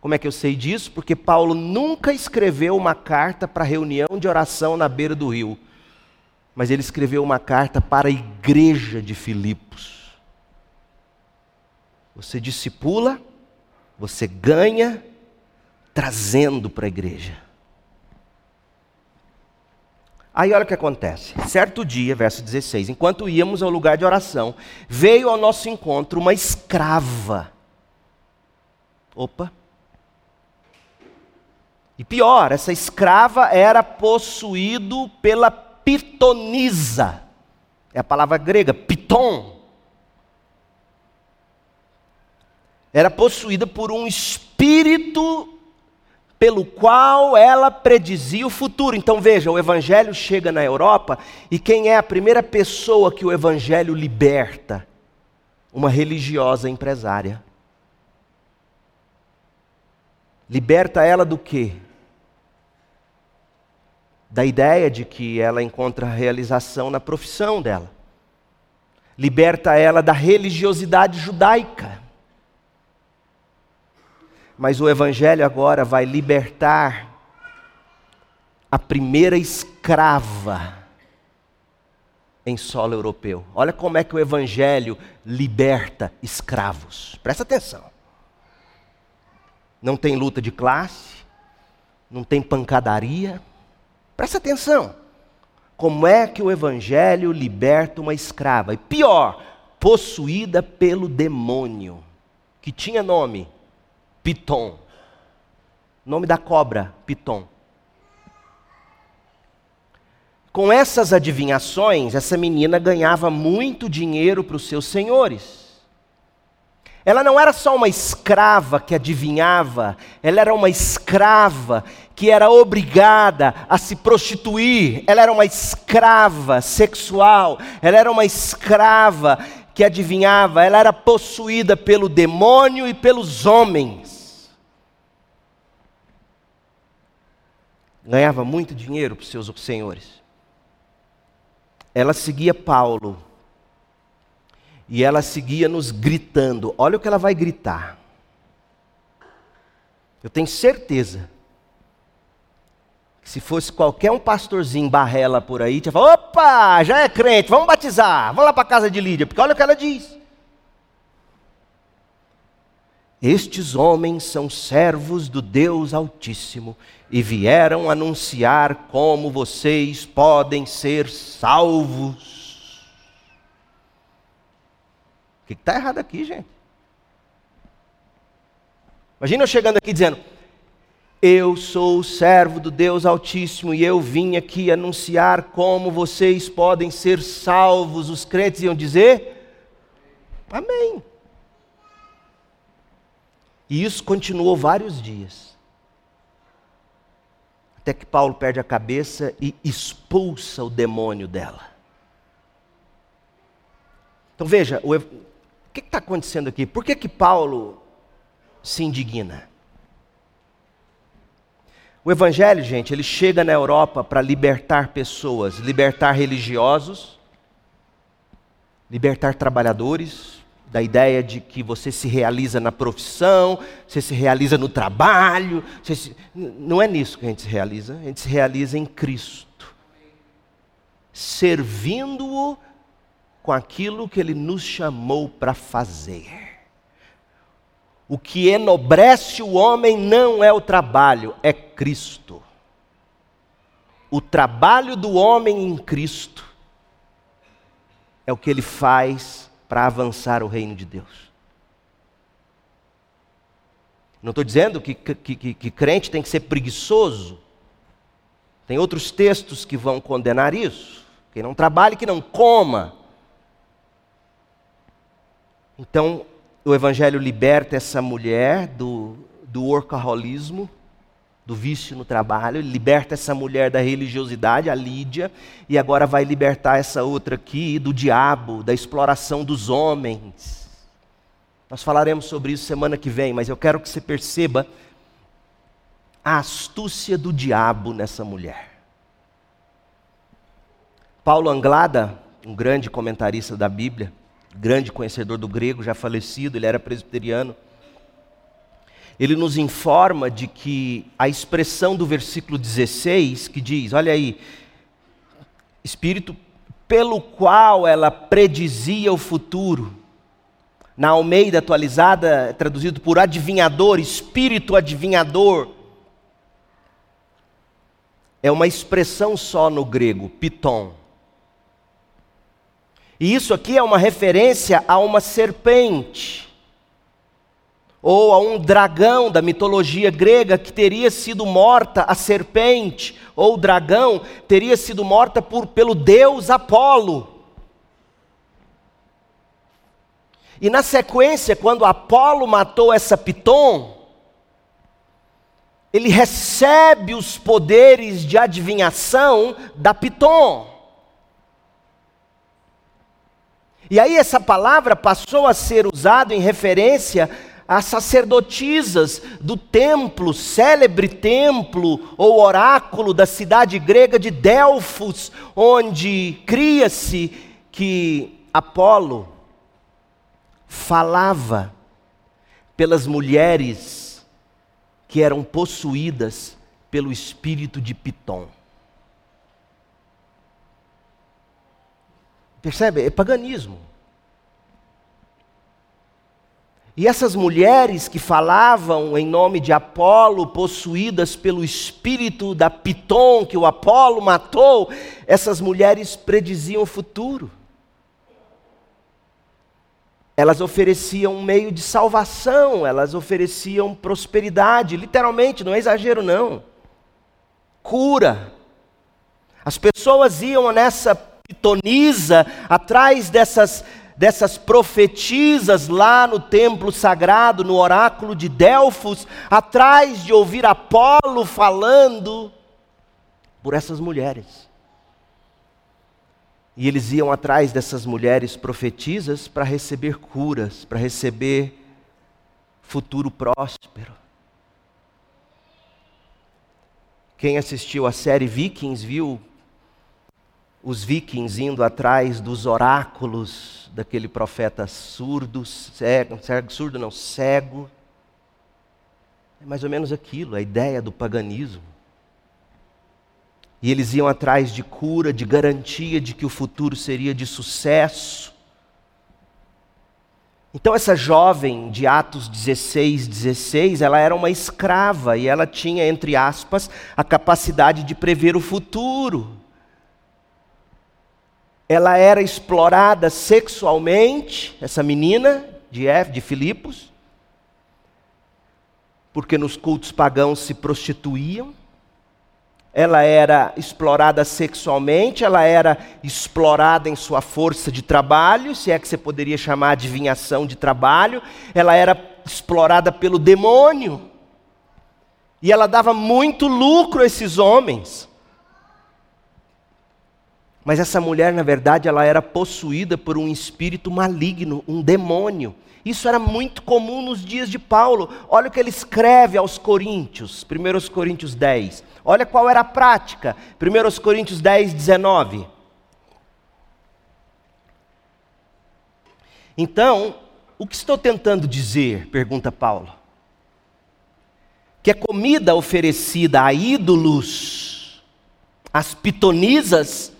Como é que eu sei disso? Porque Paulo nunca escreveu uma carta para reunião de oração na beira do rio, mas ele escreveu uma carta para a igreja de Filipos. Você discipula, você ganha, trazendo para a igreja. Aí olha o que acontece. Certo dia, verso 16, enquanto íamos ao lugar de oração, veio ao nosso encontro uma escrava. Opa. E pior, essa escrava era possuído pela pitonisa. É a palavra grega, piton. Era possuída por um espírito pelo qual ela predizia o futuro. Então veja, o evangelho chega na Europa e quem é a primeira pessoa que o evangelho liberta? Uma religiosa empresária. Liberta ela do quê? Da ideia de que ela encontra realização na profissão dela. Liberta ela da religiosidade judaica. Mas o Evangelho agora vai libertar a primeira escrava em solo europeu. Olha como é que o Evangelho liberta escravos. Presta atenção. Não tem luta de classe, não tem pancadaria. Presta atenção. Como é que o Evangelho liberta uma escrava? E pior, possuída pelo demônio, que tinha nome, Piton. Nome da cobra, Piton. Com essas adivinhações, essa menina ganhava muito dinheiro para os seus senhores. Ela não era só uma escrava que adivinhava, ela era uma escrava que era obrigada a se prostituir, ela era uma escrava sexual, ela era uma escrava que adivinhava, ela era possuída pelo demônio e pelos homens. Ganhava muito dinheiro para os seus senhores. Ela seguia Paulo e ela seguia nos gritando. Olha o que ela vai gritar. Eu tenho certeza que se fosse qualquer um pastorzinho barrela por aí, tinha falado: opa, já é crente, vamos batizar, vamos lá para a casa de Lídia, porque olha o que ela diz. Estes homens são servos do Deus Altíssimo e vieram anunciar como vocês podem ser salvos. O que está errado aqui, gente? Imagina eu chegando aqui dizendo: Eu sou o servo do Deus Altíssimo e eu vim aqui anunciar como vocês podem ser salvos. Os crentes iam dizer: Amém. E isso continuou vários dias. Até que Paulo perde a cabeça e expulsa o demônio dela. Então veja, o, que está acontecendo aqui? Por que, que Paulo se indigna? O Evangelho, gente, ele chega na Europa para libertar pessoas, libertar religiosos, libertar trabalhadores, da ideia de que você se realiza na profissão, você se realiza no trabalho. Se... Não é nisso que a gente se realiza, a gente se realiza em Cristo, servindo-o com aquilo que Ele nos chamou para fazer. O que enobrece o homem não é o trabalho, é Cristo. O trabalho do homem em Cristo é o que ele faz para avançar o reino de Deus. Não estou dizendo que, que, que, que crente tem que ser preguiçoso. Tem outros textos que vão condenar isso. Quem não trabalhe, que não coma. Então, o Evangelho liberta essa mulher do, do workaholismo, do vício no trabalho, ele liberta essa mulher da religiosidade, a Lídia, e agora vai libertar essa outra aqui do diabo, da exploração dos homens. Nós falaremos sobre isso semana que vem, mas eu quero que você perceba a astúcia do diabo nessa mulher. Paulo Anglada, um grande comentarista da Bíblia, grande conhecedor do grego, já falecido, ele era presbiteriano. Ele nos informa de que a expressão do versículo 16, que diz: olha aí, espírito pelo qual ela predizia o futuro. Na Almeida atualizada, traduzido por adivinhador, espírito adivinhador. É uma expressão só no grego, piton. E isso aqui é uma referência a uma serpente, ou a um dragão da mitologia grega que teria sido morta, a serpente ou dragão teria sido morta por, pelo deus Apolo. E na sequência, quando Apolo matou essa Piton, ele recebe os poderes de adivinhação da Piton. E aí essa palavra passou a ser usada em referência às sacerdotisas do templo, célebre templo ou oráculo da cidade grega de Delfos, onde cria-se que Apolo falava pelas mulheres que eram possuídas pelo espírito de Pitom. Percebe? É paganismo. E essas mulheres que falavam em nome de Apolo, possuídas pelo espírito da Piton que o Apolo matou, essas mulheres prediziam o futuro. elas ofereciam um meio de salvação, elas ofereciam prosperidade, literalmente, não é exagero não. Cura. As pessoas iam nessa pitonisa atrás dessas dessas profetisas lá no templo sagrado, no oráculo de Delfos, atrás de ouvir Apolo falando por essas mulheres. E eles iam atrás dessas mulheres profetisas para receber curas, para receber futuro próspero. Quem assistiu a série Vikings viu os vikings indo atrás dos oráculos daquele profeta surdo, cego, cego, surdo não, cego. É mais ou menos aquilo, a ideia do paganismo. E eles iam atrás de cura, de garantia de que o futuro seria de sucesso. Então, essa jovem de Atos 16, 16, ela era uma escrava e ela tinha, entre aspas, a capacidade de prever o futuro. Ela era explorada sexualmente, essa menina de, F, de Filipos, porque nos cultos pagãos se prostituíam ela era explorada sexualmente, ela era explorada em sua força de trabalho, se é que você poderia chamar adivinhação de trabalho, ela era explorada pelo demônio. E ela dava muito lucro a esses homens. Mas essa mulher, na verdade, ela era possuída por um espírito maligno, um demônio. Isso era muito comum nos dias de Paulo. Olha o que ele escreve aos Coríntios, 1 Coríntios 10. Olha qual era a prática. 1 Coríntios 10, 19. Então, o que estou tentando dizer? Pergunta Paulo. Que a comida oferecida a ídolos, as pitonisas,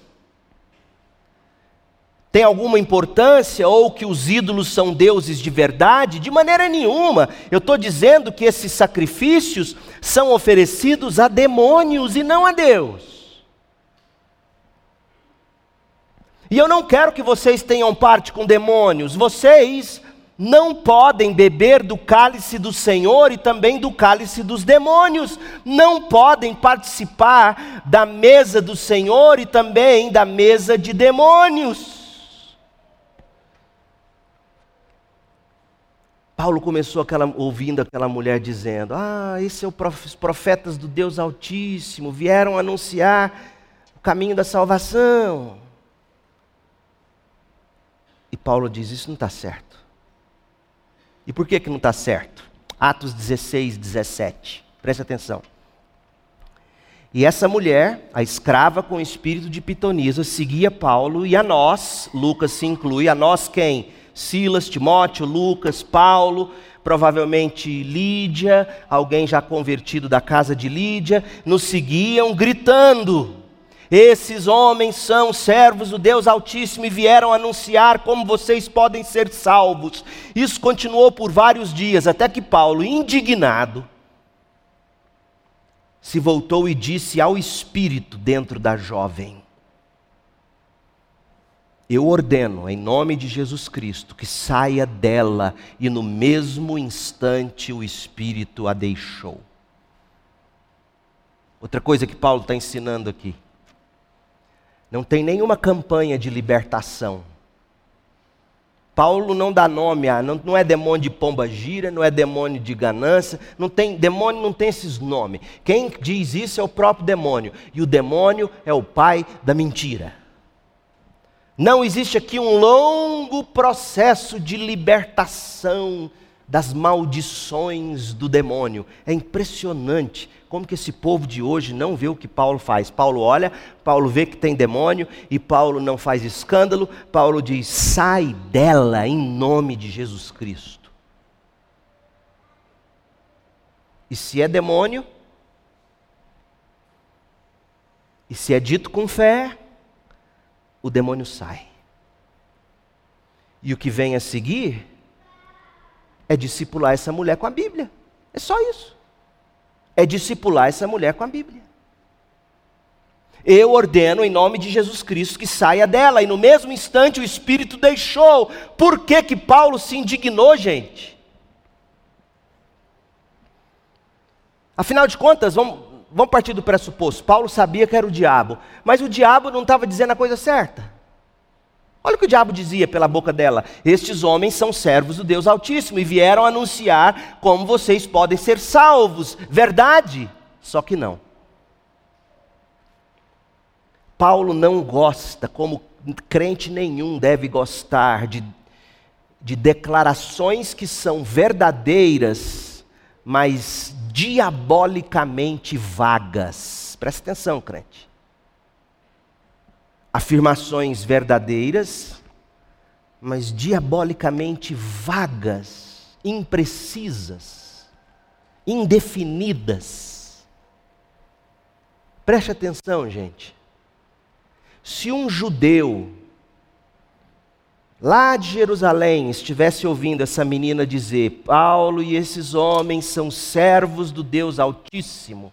tem alguma importância ou que os ídolos são deuses de verdade? De maneira nenhuma. Eu estou dizendo que esses sacrifícios são oferecidos a demônios e não a Deus. E eu não quero que vocês tenham parte com demônios. Vocês não podem beber do cálice do Senhor e também do cálice dos demônios. Não podem participar da mesa do Senhor e também da mesa de demônios. Paulo começou aquela, ouvindo aquela mulher dizendo: Ah, esses são os profetas do Deus Altíssimo, vieram anunciar o caminho da salvação. E Paulo diz: Isso não está certo. E por que, que não está certo? Atos 16, 17. Preste atenção. E essa mulher, a escrava com o espírito de pitonisa, seguia Paulo e a nós, Lucas se inclui, a nós quem? Silas, Timóteo, Lucas, Paulo, provavelmente Lídia, alguém já convertido da casa de Lídia, nos seguiam gritando: Esses homens são servos do Deus Altíssimo e vieram anunciar como vocês podem ser salvos. Isso continuou por vários dias, até que Paulo, indignado, se voltou e disse ao espírito dentro da jovem: eu ordeno, em nome de Jesus Cristo, que saia dela, e no mesmo instante o Espírito a deixou. Outra coisa que Paulo está ensinando aqui. Não tem nenhuma campanha de libertação. Paulo não dá nome a, não, não é demônio de pomba gira, não é demônio de ganância, não tem, demônio não tem esses nomes. Quem diz isso é o próprio demônio, e o demônio é o pai da mentira. Não existe aqui um longo processo de libertação das maldições do demônio. É impressionante como que esse povo de hoje não vê o que Paulo faz. Paulo olha, Paulo vê que tem demônio e Paulo não faz escândalo. Paulo diz: "Sai dela em nome de Jesus Cristo". E se é demônio, e se é dito com fé, o demônio sai. E o que vem a seguir é discipular essa mulher com a Bíblia. É só isso. É discipular essa mulher com a Bíblia. Eu ordeno em nome de Jesus Cristo que saia dela. E no mesmo instante o espírito deixou. Por que, que Paulo se indignou, gente? Afinal de contas, vamos, vamos partir do pressuposto: Paulo sabia que era o diabo, mas o diabo não estava dizendo a coisa certa. Olha o que o diabo dizia pela boca dela: Estes homens são servos do Deus Altíssimo e vieram anunciar como vocês podem ser salvos. Verdade? Só que não. Paulo não gosta, como crente nenhum deve gostar, de, de declarações que são verdadeiras, mas diabolicamente vagas. Presta atenção, crente. Afirmações verdadeiras, mas diabolicamente vagas, imprecisas, indefinidas. Preste atenção, gente. Se um judeu lá de Jerusalém estivesse ouvindo essa menina dizer: Paulo e esses homens são servos do Deus Altíssimo.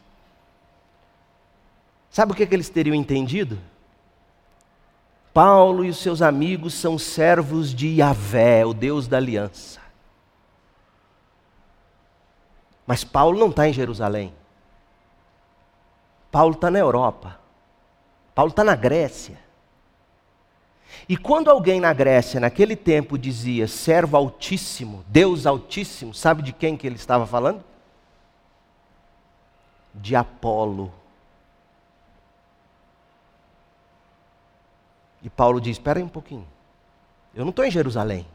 Sabe o que, que eles teriam entendido? Paulo e os seus amigos são servos de Yahvé, o Deus da aliança. Mas Paulo não está em Jerusalém. Paulo está na Europa. Paulo está na Grécia. E quando alguém na Grécia, naquele tempo, dizia servo altíssimo, Deus altíssimo, sabe de quem que ele estava falando? De Apolo. E Paulo diz: Espera aí um pouquinho, eu não estou em Jerusalém.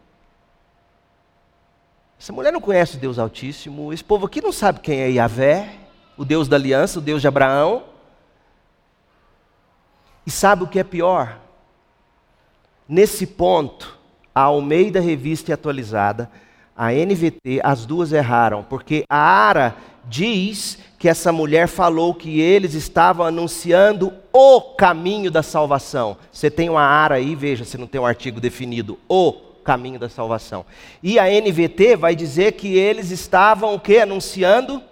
Essa mulher não conhece o Deus Altíssimo, esse povo aqui não sabe quem é Yahvé, o Deus da aliança, o Deus de Abraão. E sabe o que é pior? Nesse ponto, a Almeida Revista e Atualizada, a NVT, as duas erraram, porque a Ara diz que essa mulher falou que eles estavam anunciando o caminho da salvação. Você tem uma Ara aí, veja se não tem um artigo definido, o caminho da salvação. E a NVT vai dizer que eles estavam o que anunciando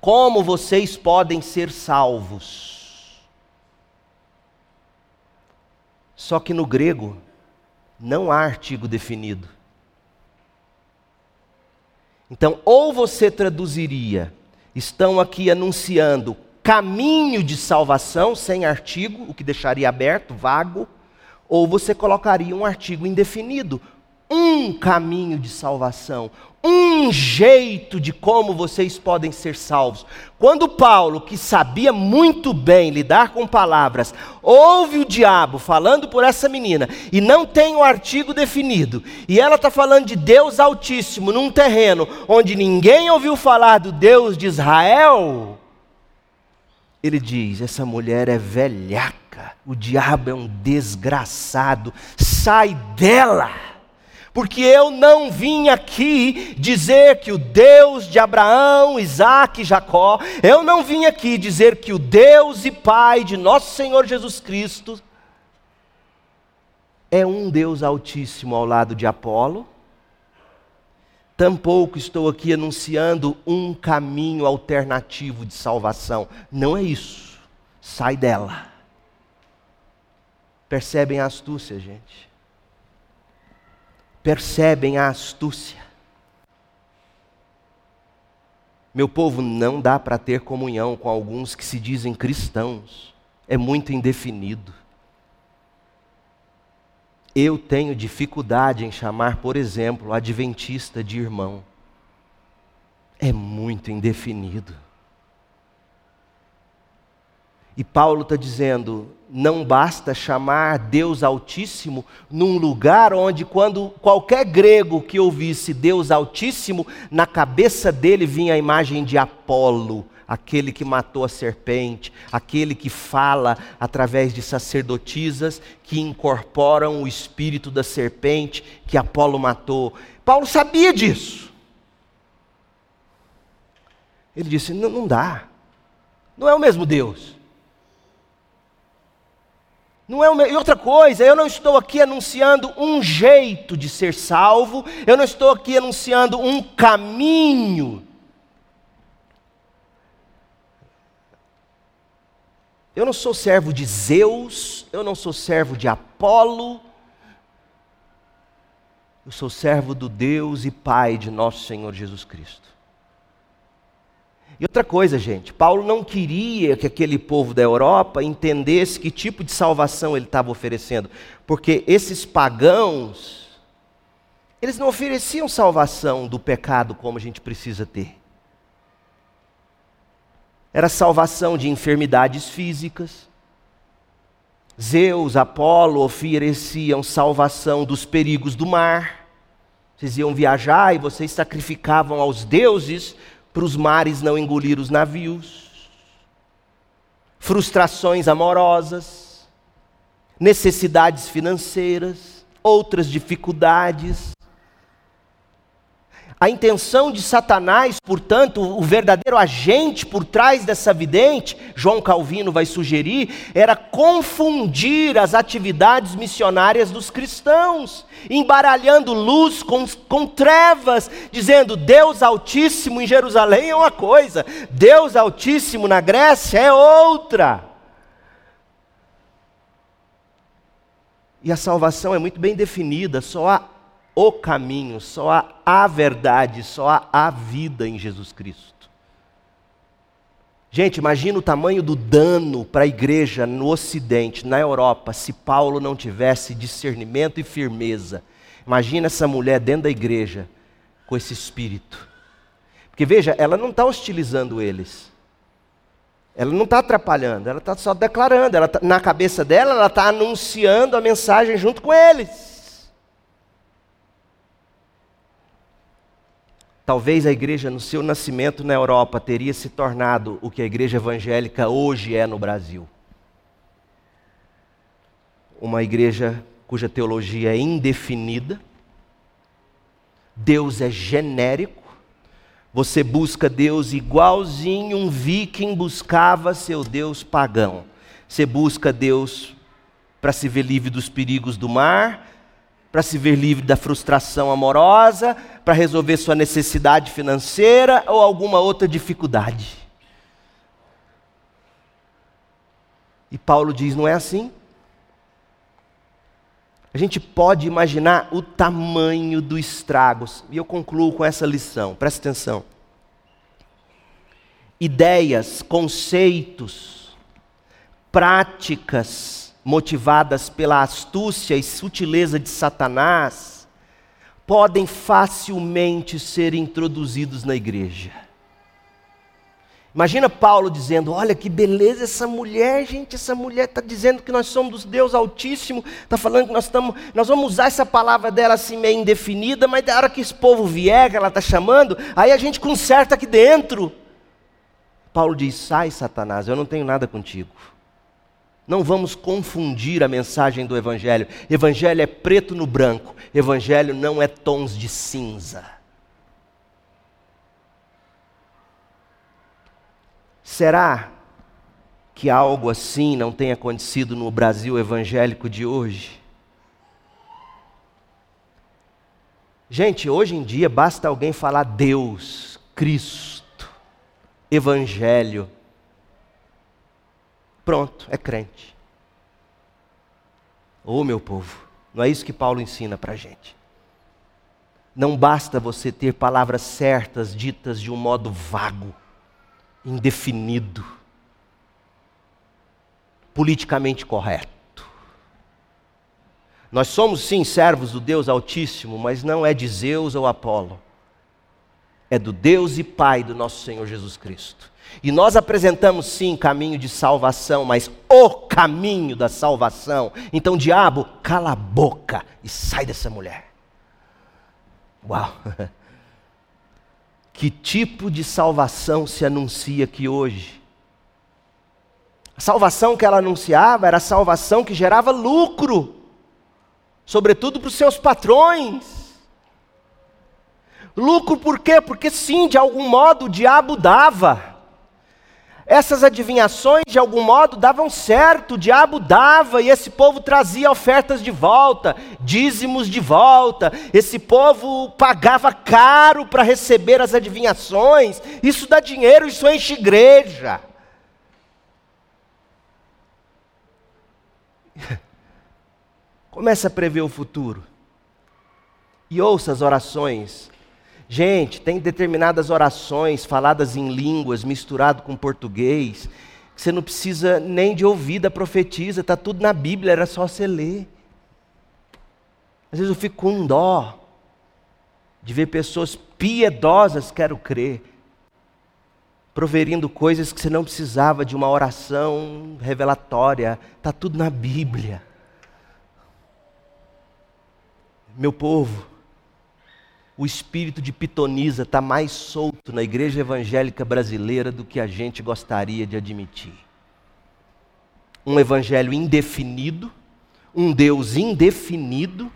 como vocês podem ser salvos. Só que no grego não há artigo definido. Então, ou você traduziria, estão aqui anunciando caminho de salvação sem artigo, o que deixaria aberto, vago, ou você colocaria um artigo indefinido, um caminho de salvação, um jeito de como vocês podem ser salvos. Quando Paulo, que sabia muito bem lidar com palavras, ouve o diabo falando por essa menina e não tem o um artigo definido, e ela está falando de Deus Altíssimo num terreno onde ninguém ouviu falar do Deus de Israel, ele diz: essa mulher é velhaca, o diabo é um desgraçado, sai dela porque eu não vim aqui dizer que o Deus de Abraão, Isaac e Jacó, eu não vim aqui dizer que o Deus e Pai de nosso Senhor Jesus Cristo é um Deus altíssimo ao lado de Apolo. Tampouco estou aqui anunciando um caminho alternativo de salvação. Não é isso. Sai dela. Percebem a astúcia, gente? Percebem a astúcia. Meu povo, não dá para ter comunhão com alguns que se dizem cristãos, é muito indefinido. Eu tenho dificuldade em chamar, por exemplo, adventista de irmão. É muito indefinido. E Paulo está dizendo: não basta chamar Deus Altíssimo num lugar onde, quando qualquer grego que ouvisse Deus Altíssimo, na cabeça dele vinha a imagem de Apolo, aquele que matou a serpente, aquele que fala através de sacerdotisas que incorporam o espírito da serpente que Apolo matou. Paulo sabia disso. Ele disse: não, dá, não é o mesmo Deus. Não é. E outra coisa, eu não estou aqui anunciando um jeito de ser salvo, eu não estou aqui anunciando um caminho. Eu não sou servo de Zeus, eu não sou servo de Apolo, eu sou servo do Deus e Pai de nosso Senhor Jesus Cristo. E outra coisa, gente, Paulo não queria que aquele povo da Europa entendesse que tipo de salvação ele estava oferecendo, porque esses pagãos, eles não ofereciam salvação do pecado como a gente precisa ter. Era salvação de enfermidades físicas. Zeus, Apolo ofereciam salvação dos perigos do mar. Vocês iam viajar e vocês sacrificavam aos deuses para os mares não engolir os navios. Frustrações amorosas, necessidades financeiras, outras dificuldades. A intenção de Satanás, portanto, o verdadeiro agente por trás dessa vidente, João Calvino vai sugerir, era confundir as atividades missionárias dos cristãos, embaralhando luz com, com trevas, dizendo Deus Altíssimo em Jerusalém é uma coisa, Deus Altíssimo na Grécia é outra. E a salvação é muito bem definida, só há o caminho, só há a verdade, só há a vida em Jesus Cristo. Gente, imagina o tamanho do dano para a igreja no Ocidente, na Europa, se Paulo não tivesse discernimento e firmeza. Imagina essa mulher dentro da igreja com esse espírito. Porque veja, ela não está hostilizando eles. Ela não está atrapalhando, ela está só declarando. Tá, na cabeça dela, ela está anunciando a mensagem junto com eles. Talvez a igreja, no seu nascimento na Europa, teria se tornado o que a igreja evangélica hoje é no Brasil. Uma igreja cuja teologia é indefinida, Deus é genérico, você busca Deus igualzinho um viking buscava seu Deus pagão. Você busca Deus para se ver livre dos perigos do mar, para se ver livre da frustração amorosa, para resolver sua necessidade financeira ou alguma outra dificuldade. E Paulo diz: não é assim. A gente pode imaginar o tamanho do estrago. E eu concluo com essa lição, presta atenção. Ideias, conceitos, práticas, motivadas pela astúcia e sutileza de Satanás, podem facilmente ser introduzidos na igreja. Imagina Paulo dizendo: Olha que beleza essa mulher, gente. Essa mulher está dizendo que nós somos Deus Altíssimo, está falando que nós estamos. Nós vamos usar essa palavra dela assim meio indefinida, mas da hora que esse povo vier, que ela está chamando, aí a gente conserta aqui dentro. Paulo diz: Sai, Satanás, eu não tenho nada contigo. Não vamos confundir a mensagem do Evangelho. Evangelho é preto no branco, Evangelho não é tons de cinza. Será que algo assim não tenha acontecido no Brasil evangélico de hoje? Gente, hoje em dia basta alguém falar Deus, Cristo, Evangelho Pronto, é crente. Ô oh, meu povo, não é isso que Paulo ensina para a gente. Não basta você ter palavras certas ditas de um modo vago, indefinido, politicamente correto. Nós somos sim servos do Deus Altíssimo, mas não é de Zeus ou Apolo. É do Deus e Pai do nosso Senhor Jesus Cristo. E nós apresentamos sim caminho de salvação, mas o caminho da salvação. Então, diabo, cala a boca e sai dessa mulher. Uau! *laughs* Que tipo de salvação se anuncia aqui hoje? A salvação que ela anunciava era a salvação que gerava lucro, sobretudo para os seus patrões. Lucro por quê? Porque sim, de algum modo o diabo dava essas adivinhações de algum modo davam certo, o diabo dava e esse povo trazia ofertas de volta, dízimos de volta, esse povo pagava caro para receber as adivinhações, isso dá dinheiro, isso enche igreja. *laughs* Comece a prever o futuro e ouça as orações Gente, tem determinadas orações faladas em línguas, misturado com português, que você não precisa nem de ouvir da profetisa, está tudo na Bíblia, era só você ler. Às vezes eu fico com dó de ver pessoas piedosas, quero crer, proverindo coisas que você não precisava de uma oração revelatória, está tudo na Bíblia. Meu povo, o espírito de pitonisa está mais solto na igreja evangélica brasileira do que a gente gostaria de admitir. Um evangelho indefinido, um Deus indefinido,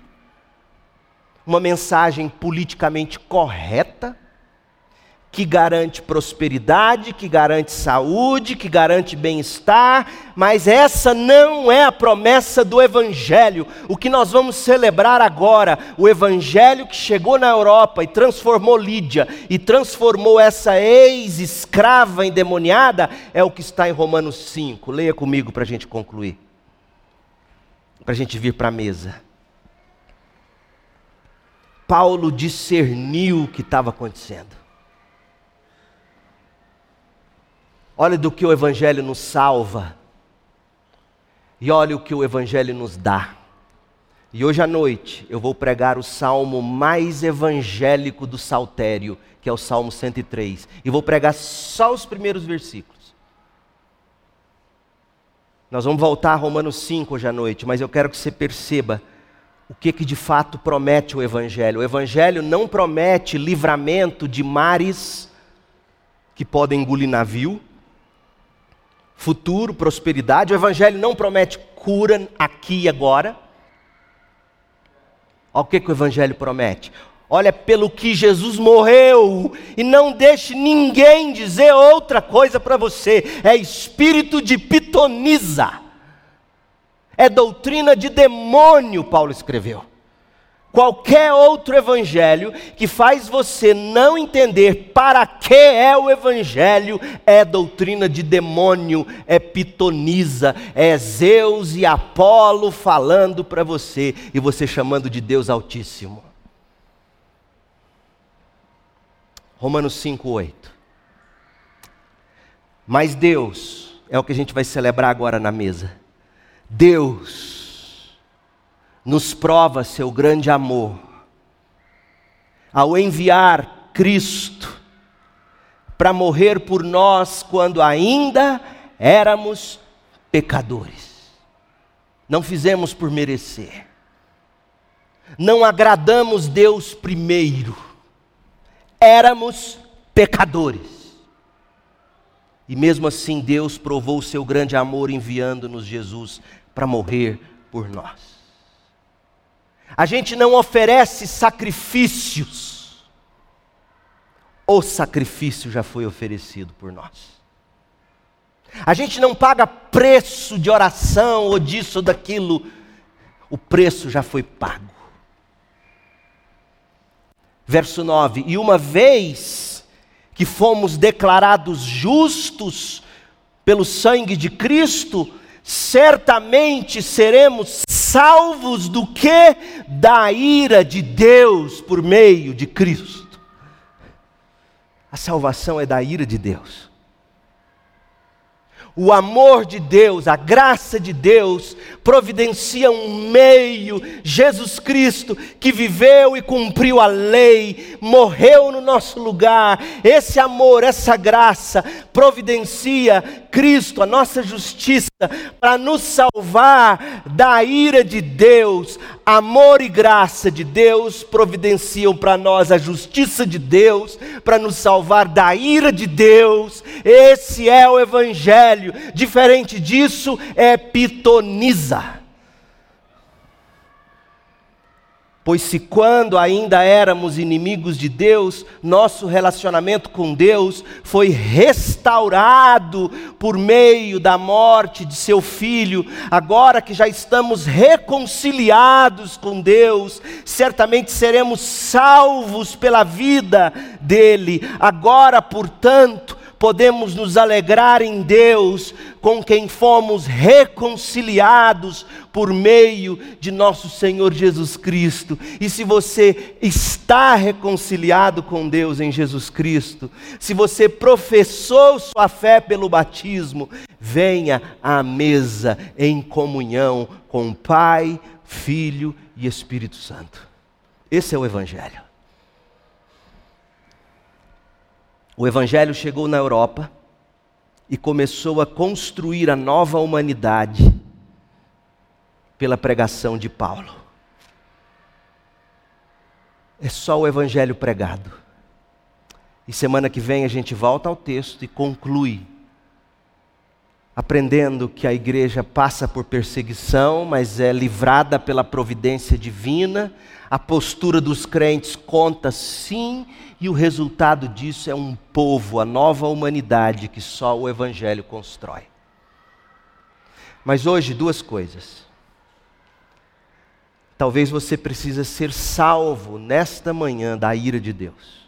uma mensagem politicamente correta, que garante prosperidade, que garante saúde, que garante bem-estar, mas essa não é a promessa do Evangelho. O que nós vamos celebrar agora, o Evangelho que chegou na Europa e transformou Lídia, e transformou essa ex-escrava endemoniada, é o que está em Romanos 5. Leia comigo para a gente concluir, para a gente vir para a mesa. Paulo discerniu o que estava acontecendo. Olha do que o Evangelho nos salva. E olha o que o Evangelho nos dá. E hoje à noite eu vou pregar o salmo mais evangélico do saltério, que é o Salmo 103. E vou pregar só os primeiros versículos. Nós vamos voltar a Romanos 5 hoje à noite, mas eu quero que você perceba o que, que de fato promete o Evangelho. O Evangelho não promete livramento de mares que podem engolir navio, futuro, prosperidade. O Evangelho não promete cura aqui e agora. Olha o que, que o Evangelho promete. Olha, pelo que Jesus morreu, e não deixe ninguém dizer outra coisa para você, é espírito de pitonisa, é doutrina de demônio, Paulo escreveu qualquer outro evangelho que faz você não entender para que é o evangelho é doutrina de demônio, é pitoniza, é Zeus e Apolo falando para você e você chamando de Deus Altíssimo. Romanos 5:8. Mas Deus é o que a gente vai celebrar agora na mesa. Deus nos prova seu grande amor ao enviar Cristo para morrer por nós quando ainda éramos pecadores. Não fizemos por merecer. Não agradamos Deus primeiro. Éramos pecadores. E mesmo assim Deus provou o seu grande amor enviando-nos Jesus para morrer por nós. A gente não oferece sacrifícios. O sacrifício já foi oferecido por nós. A gente não paga preço de oração ou disso ou daquilo. O preço já foi pago. Verso 9: E uma vez que fomos declarados justos pelo sangue de Cristo, certamente seremos salvos do que? Da ira de Deus por meio de Cristo. A salvação é da ira de Deus o amor de Deus, a graça de Deus, providencia um meio, Jesus Cristo, que viveu e cumpriu a lei, morreu no nosso lugar. Esse amor, essa graça, providencia Cristo, a nossa justiça, para nos salvar da ira de Deus. Amor e graça de Deus providenciam para nós a justiça de Deus, para nos salvar da ira de Deus. Esse é o Evangelho diferente disso é pitoniza. Pois se quando ainda éramos inimigos de Deus, nosso relacionamento com Deus foi restaurado por meio da morte de seu filho, agora que já estamos reconciliados com Deus, certamente seremos salvos pela vida dele. Agora, portanto, podemos nos alegrar em Deus, com quem fomos reconciliados por meio de nosso Senhor Jesus Cristo. E se você está reconciliado com Deus em Jesus Cristo, se você professou sua fé pelo batismo, venha à mesa em comunhão com Pai, Filho e Espírito Santo. Esse é o Evangelho. O Evangelho chegou na Europa e começou a construir a nova humanidade pela pregação de Paulo. É só o Evangelho pregado. E semana que vem a gente volta ao texto e conclui, aprendendo que a igreja passa por perseguição, mas é livrada pela providência divina a postura dos crentes conta sim, e o resultado disso é um povo, a nova humanidade que só o Evangelho constrói. Mas hoje, duas coisas. Talvez você precisa ser salvo nesta manhã da ira de Deus.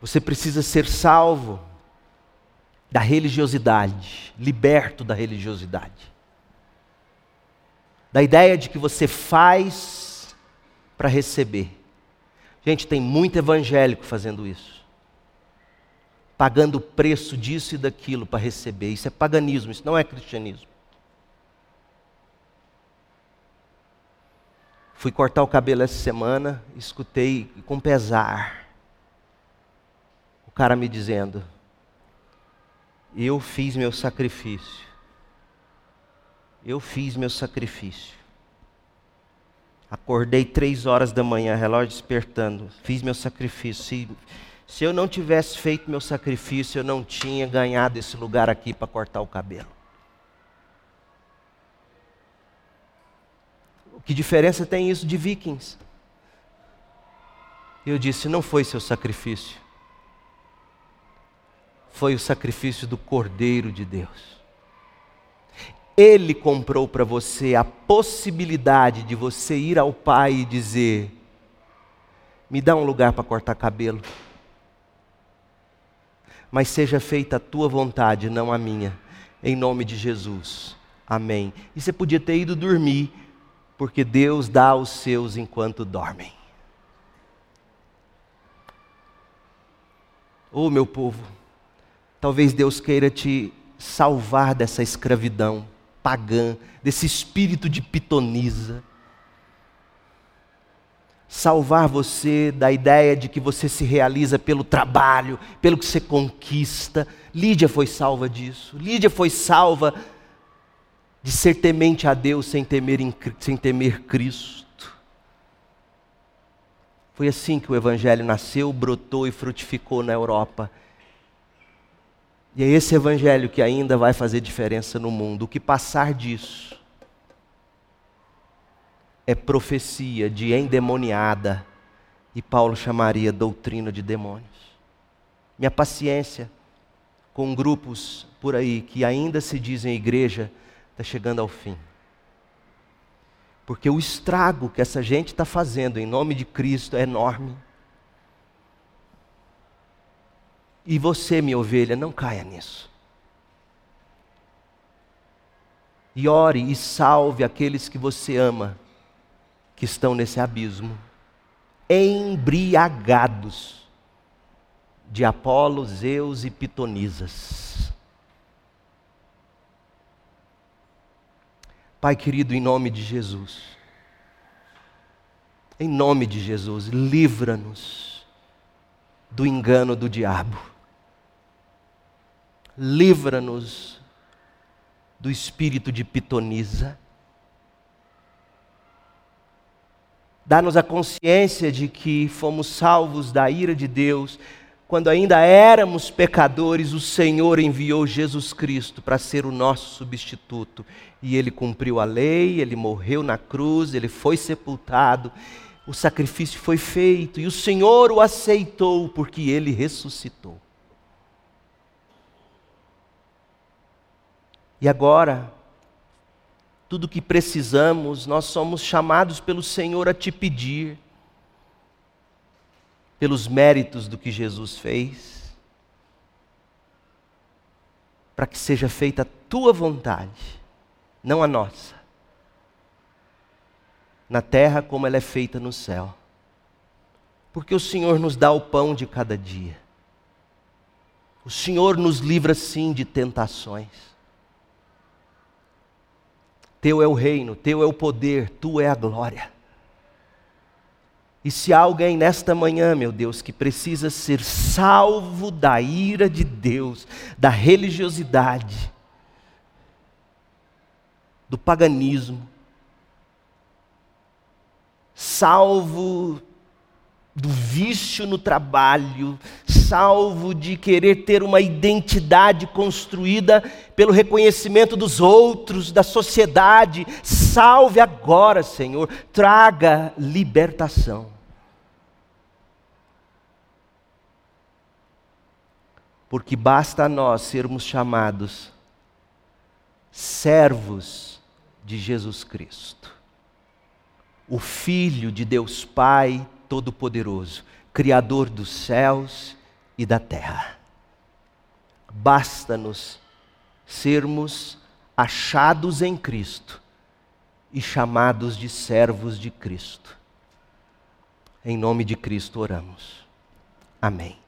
Você precisa ser salvo da religiosidade, liberto da religiosidade da ideia de que você faz para receber. Gente, tem muito evangélico fazendo isso. Pagando o preço disso e daquilo para receber. Isso é paganismo, isso não é cristianismo. Fui cortar o cabelo essa semana, escutei com pesar o cara me dizendo: Eu fiz meu sacrifício eu fiz meu sacrifício. Acordei três horas da manhã, relógio despertando, fiz meu sacrifício. Se, se eu não tivesse feito meu sacrifício, eu não tinha ganhado esse lugar aqui para cortar o cabelo. Que diferença tem isso de vikings? Eu disse: não foi seu sacrifício, foi o sacrifício do Cordeiro de Deus. Ele comprou para você a possibilidade de você ir ao Pai e dizer: Me dá um lugar para cortar cabelo. Mas seja feita a tua vontade, não a minha. Em nome de Jesus. Amém. E você podia ter ido dormir, porque Deus dá aos seus enquanto dormem. Oh, meu povo, talvez Deus queira te salvar dessa escravidão pagã, desse espírito de pitonisa. Salvar você da ideia de que você se realiza pelo trabalho, pelo que você conquista. Lídia foi salva disso. Lídia foi salva de ser temente a Deus sem temer, sem temer Cristo. Foi assim que o Evangelho nasceu, brotou e frutificou na Europa. E é esse evangelho que ainda vai fazer diferença no mundo. O que passar disso é profecia de endemoniada, e Paulo chamaria doutrina de demônios. Minha paciência com grupos por aí que ainda se dizem igreja está chegando ao fim. Porque o estrago que essa gente está fazendo em nome de Cristo é enorme. E você, minha ovelha, não caia nisso. E ore e salve aqueles que você ama, que estão nesse abismo, embriagados de Apolo, Zeus e Pitonisas. Pai querido, em nome de Jesus, em nome de Jesus, livra-nos do engano do diabo livra-nos do espírito de pitonisa. Dá-nos a consciência de que fomos salvos da ira de Deus. Quando ainda éramos pecadores, o Senhor enviou Jesus Cristo para ser o nosso substituto. E ele cumpriu a lei, ele morreu na cruz, ele foi sepultado, o sacrifício foi feito e o Senhor o aceitou porque ele ressuscitou. E agora, tudo que precisamos, nós somos chamados pelo Senhor a te pedir. pelos méritos do que Jesus fez, para que seja feita a tua vontade, não a nossa, na terra como ela é feita no céu. Porque o Senhor nos dá o pão de cada dia. O Senhor nos livra sim de tentações. Teu é o reino, teu é o poder, tu é a glória. E se alguém nesta manhã, meu Deus, que precisa ser salvo da ira de Deus, da religiosidade, do paganismo, salvo do vício no trabalho, salvo de querer ter uma identidade construída pelo reconhecimento dos outros, da sociedade. Salve agora, Senhor, traga libertação. Porque basta a nós sermos chamados servos de Jesus Cristo, o Filho de Deus Pai Todo-Poderoso, Criador dos céus e da terra. Basta-nos sermos achados em Cristo e chamados de servos de Cristo. Em nome de Cristo oramos. Amém.